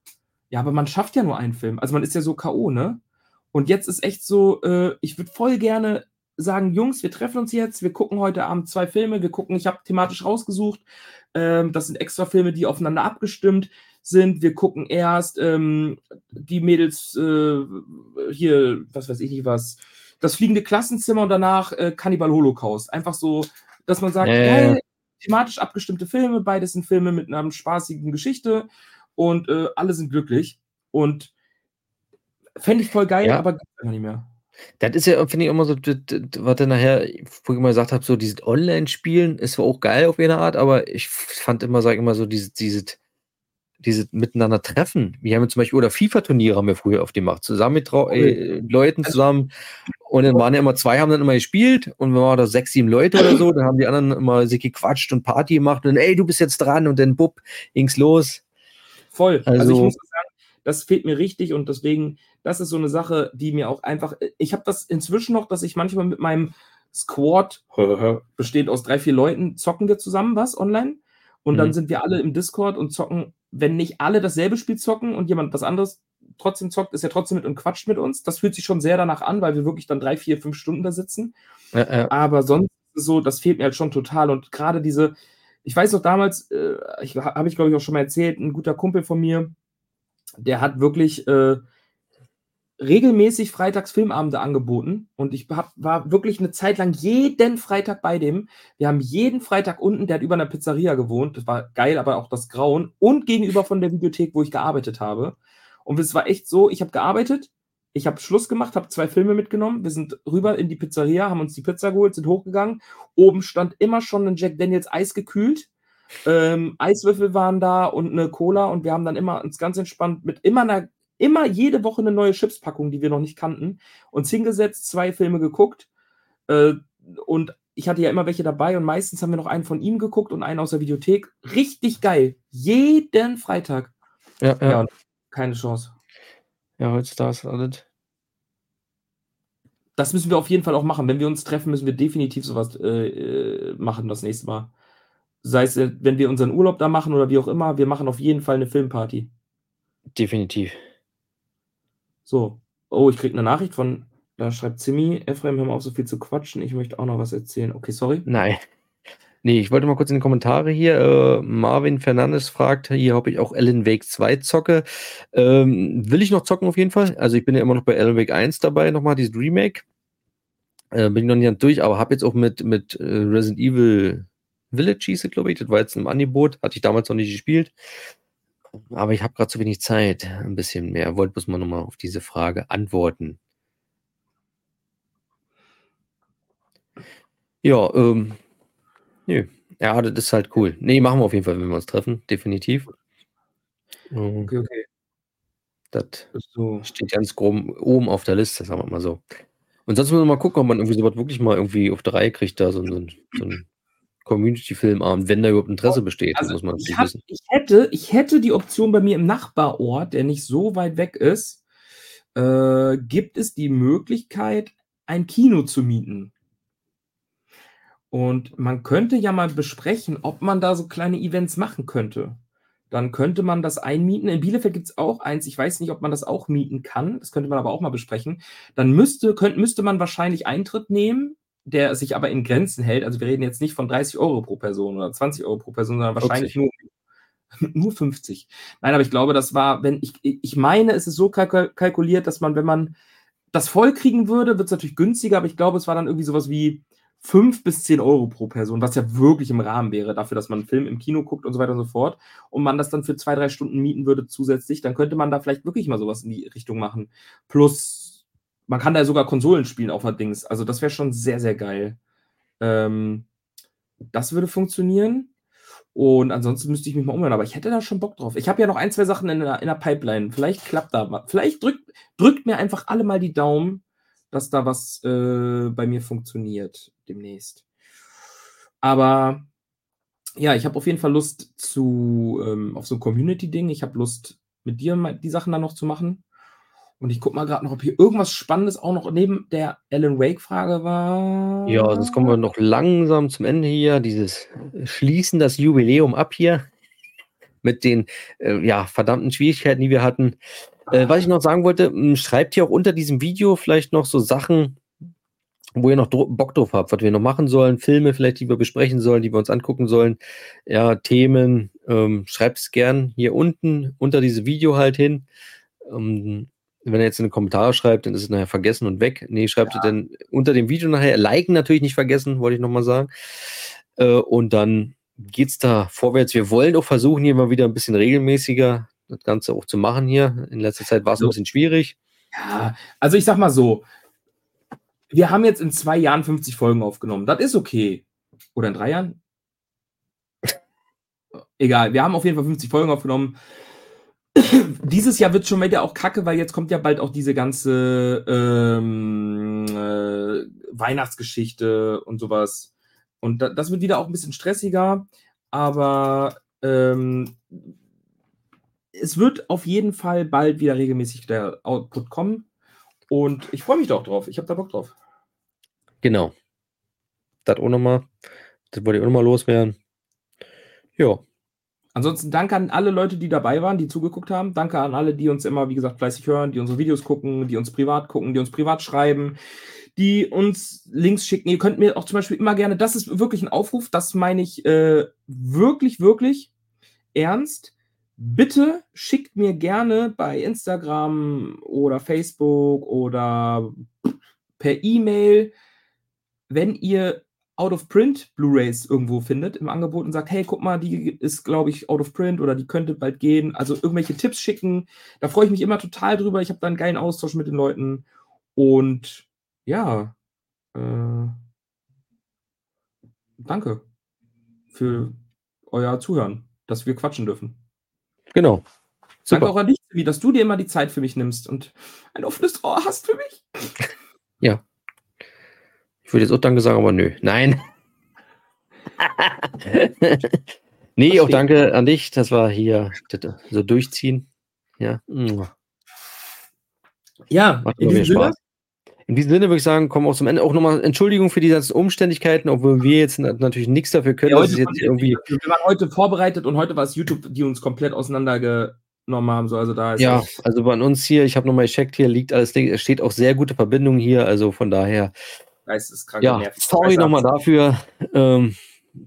Ja, aber man schafft ja nur einen Film. Also man ist ja so K.O., ne? Und jetzt ist echt so, äh, ich würde voll gerne sagen, Jungs, wir treffen uns jetzt, wir gucken heute Abend zwei Filme, wir gucken, ich habe thematisch rausgesucht, ähm, das sind extra Filme, die aufeinander abgestimmt sind. Wir gucken erst ähm, die Mädels äh, hier, was weiß ich nicht was, das fliegende Klassenzimmer und danach äh, Cannibal Holocaust. Einfach so, dass man sagt, geil, ja. thematisch abgestimmte Filme, beides sind Filme mit einer spaßigen Geschichte und äh, alle sind glücklich. Und fände ich voll geil, Ja. aber einfach nicht mehr. Das ist ja, finde ich, immer so, das, das, was dann nachher, wo ich immer gesagt habe, so dieses Online-Spielen ist zwar auch geil auf eine Art, aber ich fand immer, sag ich immer so, dieses, dieses, dieses miteinander treffen. Wir haben zum Beispiel, oder FIFA-Turniere haben wir früher oft gemacht, zusammen mit äh, Leuten zusammen. Und dann waren ja immer zwei, haben dann immer gespielt und wenn waren da sechs, sieben Leute oder so, dann haben die anderen immer sich gequatscht und Party gemacht und ey, du bist jetzt dran und dann bupp, ging's los. Voll. Also, ich Also- muss sagen, das fehlt mir richtig und deswegen, das ist so eine Sache, die mir auch einfach. Ich habe das inzwischen noch, dass ich manchmal mit meinem Squad, [LAUGHS] besteht aus drei, vier Leuten, zocken wir zusammen was online. Und dann Mhm. sind wir alle im Discord und zocken, wenn nicht alle dasselbe Spiel zocken und jemand was anderes trotzdem zockt, ist er trotzdem mit und quatscht mit uns. Das fühlt sich schon sehr danach an, weil wir wirklich dann drei, vier, fünf Stunden da sitzen. Ja, ja. Aber sonst so, das fehlt mir halt schon total. Und gerade diese, ich weiß noch damals, äh, ich, habe ich glaube ich auch schon mal erzählt, ein guter Kumpel von mir, der hat wirklich äh, regelmäßig freitags Filmabende angeboten. Und ich hab, war wirklich eine Zeit lang jeden Freitag bei dem. Wir haben jeden Freitag unten, der hat über einer Pizzeria gewohnt. Das war geil, aber auch das Grauen. Und gegenüber von der Videothek, wo ich gearbeitet habe. Und es war echt so, ich habe gearbeitet, ich habe Schluss gemacht, habe zwei Filme mitgenommen. Wir sind rüber in die Pizzeria, haben uns die Pizza geholt, sind hochgegangen. Oben stand immer schon ein Jack Daniels Eis gekühlt. Ähm, Eiswürfel waren da und eine Cola und wir haben dann immer uns ganz entspannt mit immer einer, immer jede Woche eine neue Chipspackung, die wir noch nicht kannten, uns hingesetzt, zwei Filme geguckt. Äh, und ich hatte ja immer welche dabei und meistens haben wir noch einen von ihm geguckt und einen aus der Videothek. Richtig geil. Jeden Freitag. Ja, ja. Ja. Keine Chance. ja heutzutage ist alles. Das müssen wir auf jeden Fall auch machen. Wenn wir uns treffen, müssen wir definitiv sowas äh, äh, machen das nächste Mal. Sei es, äh, wenn wir unseren Urlaub da machen oder wie auch immer, wir machen auf jeden Fall eine Filmparty. Definitiv. So. Oh, ich krieg eine Nachricht von, da schreibt Zimmy, Ephraim, hör mal auf, so viel zu quatschen. Ich möchte auch noch was erzählen. Okay, sorry. Nein. [LAUGHS] Nee, ich wollte mal kurz in die Kommentare hier. Äh, Marvin Fernandes fragt hier, ob ich auch Alan Wake 2 zocke. Ähm, will ich noch zocken auf jeden Fall. Also ich bin ja immer noch bei Alan Wake 1 dabei, nochmal dieses Remake. Äh, bin ich noch nicht ganz durch, aber habe jetzt auch mit, mit äh, Resident Evil Village hieß glaube ich. Das war jetzt im Angebot. Hatte ich damals noch nicht gespielt. Aber ich habe gerade zu wenig Zeit. Ein bisschen mehr. Wollte bloß mal nochmal auf diese Frage antworten. Ja, ähm, nö. Ja, das ist halt cool. Nee, machen wir auf jeden Fall, wenn wir uns treffen, definitiv. Okay, okay. Das So. steht ganz grob oben auf der Liste, sagen wir mal so. Und sonst müssen wir mal gucken, ob man irgendwie sowas wirklich mal irgendwie auf der Reihe kriegt, da so, so, so ein Community-Filmabend, wenn da überhaupt Interesse besteht, Also muss man ich, hab, wissen. ich, hätte, ich hätte die Option bei mir im Nachbarort, der nicht so weit weg ist, äh, gibt es die Möglichkeit, ein Kino zu mieten. Und man könnte ja mal besprechen, ob man da so kleine Events machen könnte. Dann könnte man das einmieten. In Bielefeld gibt es auch eins. Ich weiß nicht, ob man das auch mieten kann. Das könnte man aber auch mal besprechen. Dann müsste, könnte, müsste man wahrscheinlich Eintritt nehmen, der sich aber in Grenzen hält. Also wir reden jetzt nicht von 30 Euro pro Person oder 20 Euro pro Person, sondern wahrscheinlich 50. nur, [LAUGHS] nur 50. Nein, aber ich glaube, das war, wenn ich, ich meine, es ist so kalk kalkuliert, dass man, wenn man das voll kriegen würde, wird es natürlich günstiger, aber ich glaube, es war dann irgendwie sowas wie 5 bis 10 Euro pro Person, was ja wirklich im Rahmen wäre, dafür, dass man einen Film im Kino guckt und so weiter und so fort. Und man das dann für zwei, drei Stunden mieten würde zusätzlich, dann könnte man da vielleicht wirklich mal sowas in die Richtung machen. Plus, man kann da sogar Konsolen spielen auf der Dings. Also, das wäre schon sehr, sehr geil. Ähm, das würde funktionieren. Und ansonsten müsste ich mich mal umhören, aber ich hätte da schon Bock drauf. Ich habe ja noch ein, zwei Sachen in der, in der Pipeline. Vielleicht klappt da mal. Vielleicht drückt, drückt mir einfach alle mal die Daumen, dass da was äh, bei mir funktioniert demnächst. Aber ja, ich habe auf jeden Fall Lust zu ähm, auf so ein Community-Ding. Ich habe Lust, mit dir die Sachen dann noch zu machen. Und ich gucke mal gerade noch, ob hier irgendwas Spannendes auch noch neben der Alan Wake-Frage war. Ja, sonst kommen wir noch langsam zum Ende hier. Dieses äh, Schließen das Jubiläum ab hier [LAUGHS] mit den äh, ja, verdammten Schwierigkeiten, die wir hatten. Äh, was ich noch sagen wollte, mh, schreibt hier auch unter diesem Video vielleicht noch so Sachen, wo ihr noch Bock drauf habt, was wir noch machen sollen, Filme vielleicht, die wir besprechen sollen, die wir uns angucken sollen, ja, Themen, ähm, schreibt es gern hier unten unter dieses Video halt hin. Ähm, wenn ihr jetzt in die Kommentare schreibt, dann ist es nachher vergessen und weg. Nee, schreibt ihr dann unter dem Video nachher. Liken natürlich nicht vergessen, wollte ich nochmal sagen. Äh, und dann geht's da vorwärts. Wir wollen auch versuchen, hier mal wieder ein bisschen regelmäßiger das Ganze auch zu machen hier. In letzter Zeit war es ein So. bisschen schwierig. Ja, also ich sag mal so, wir haben jetzt in zwei Jahren 50 Folgen aufgenommen. Das ist okay. Oder in drei Jahren? [LAUGHS] Egal, wir haben auf jeden Fall 50 Folgen aufgenommen. [COUGHS] Dieses Jahr wird schon wieder auch kacke, weil jetzt kommt ja bald auch diese ganze ähm, äh, Weihnachtsgeschichte und sowas. Und da, das wird wieder auch ein bisschen stressiger, aber ähm, es wird auf jeden Fall bald wieder regelmäßig der Output kommen. Und ich freue mich da auch drauf. Ich habe da Bock drauf. Genau. Das auch nochmal. Das wollte ich auch nochmal loswerden. Ja, Ansonsten danke an alle Leute, die dabei waren, die zugeguckt haben. Danke an alle, die uns immer, wie gesagt, fleißig hören, die unsere Videos gucken, die uns privat gucken, die uns privat schreiben, die uns Links schicken. Ihr könnt mir auch zum Beispiel immer gerne, das ist wirklich ein Aufruf, das meine ich äh, wirklich, wirklich ernst. Bitte schickt mir gerne bei Instagram oder Facebook oder per E-Mail, wenn ihr Out of Print Blu-rays irgendwo findet im Angebot und sagt, hey, guck mal, die ist, glaube ich, out of print oder die könnte bald gehen. Also irgendwelche Tipps schicken. Da freue ich mich immer total drüber. Ich habe da einen geilen Austausch mit den Leuten. Und ja, äh, danke für euer Zuhören, dass wir quatschen dürfen. genau. Danke Super. auch an dich, Silvi, dass du dir immer die Zeit für mich nimmst und ein offenes Ohr hast für mich. Ich würde jetzt auch Danke sagen, aber nö. Nein. [LAUGHS] nee, auch danke an dich. Das war hier das, so durchziehen. Ja. Ja, Macht in diesem Sinne, Spaß. In diesem Sinne würde ich sagen, kommen wir auch zum Ende. Auch nochmal Entschuldigung für die ganzen Umständigkeiten, obwohl wir jetzt na- natürlich nichts dafür können, Ja, dass wir wir waren heute vorbereitet und heute war es YouTube, die uns komplett auseinandergenommen haben. So, also da Ja, also bei uns hier, ich habe nochmal gecheckt, hier liegt alles, es steht auch sehr gute Verbindung hier, also von daher, geisteskrank ja, sorry nochmal dafür. Ähm,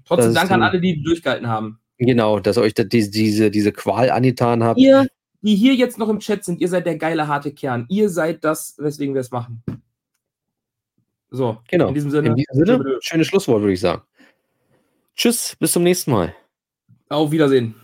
Trotzdem das danke an alle, die durchgehalten haben. genau, dass ihr euch da diese, diese, diese Qual angetan habt. Ihr, die hier jetzt noch im Chat sind, ihr seid der geile harte Kern. Ihr seid das, weswegen wir es machen. So, Genau. in diesem Sinne, In diesem Sinne, schönes Schlusswort, würde ich sagen. Tschüss, bis zum nächsten Mal. auf Wiedersehen.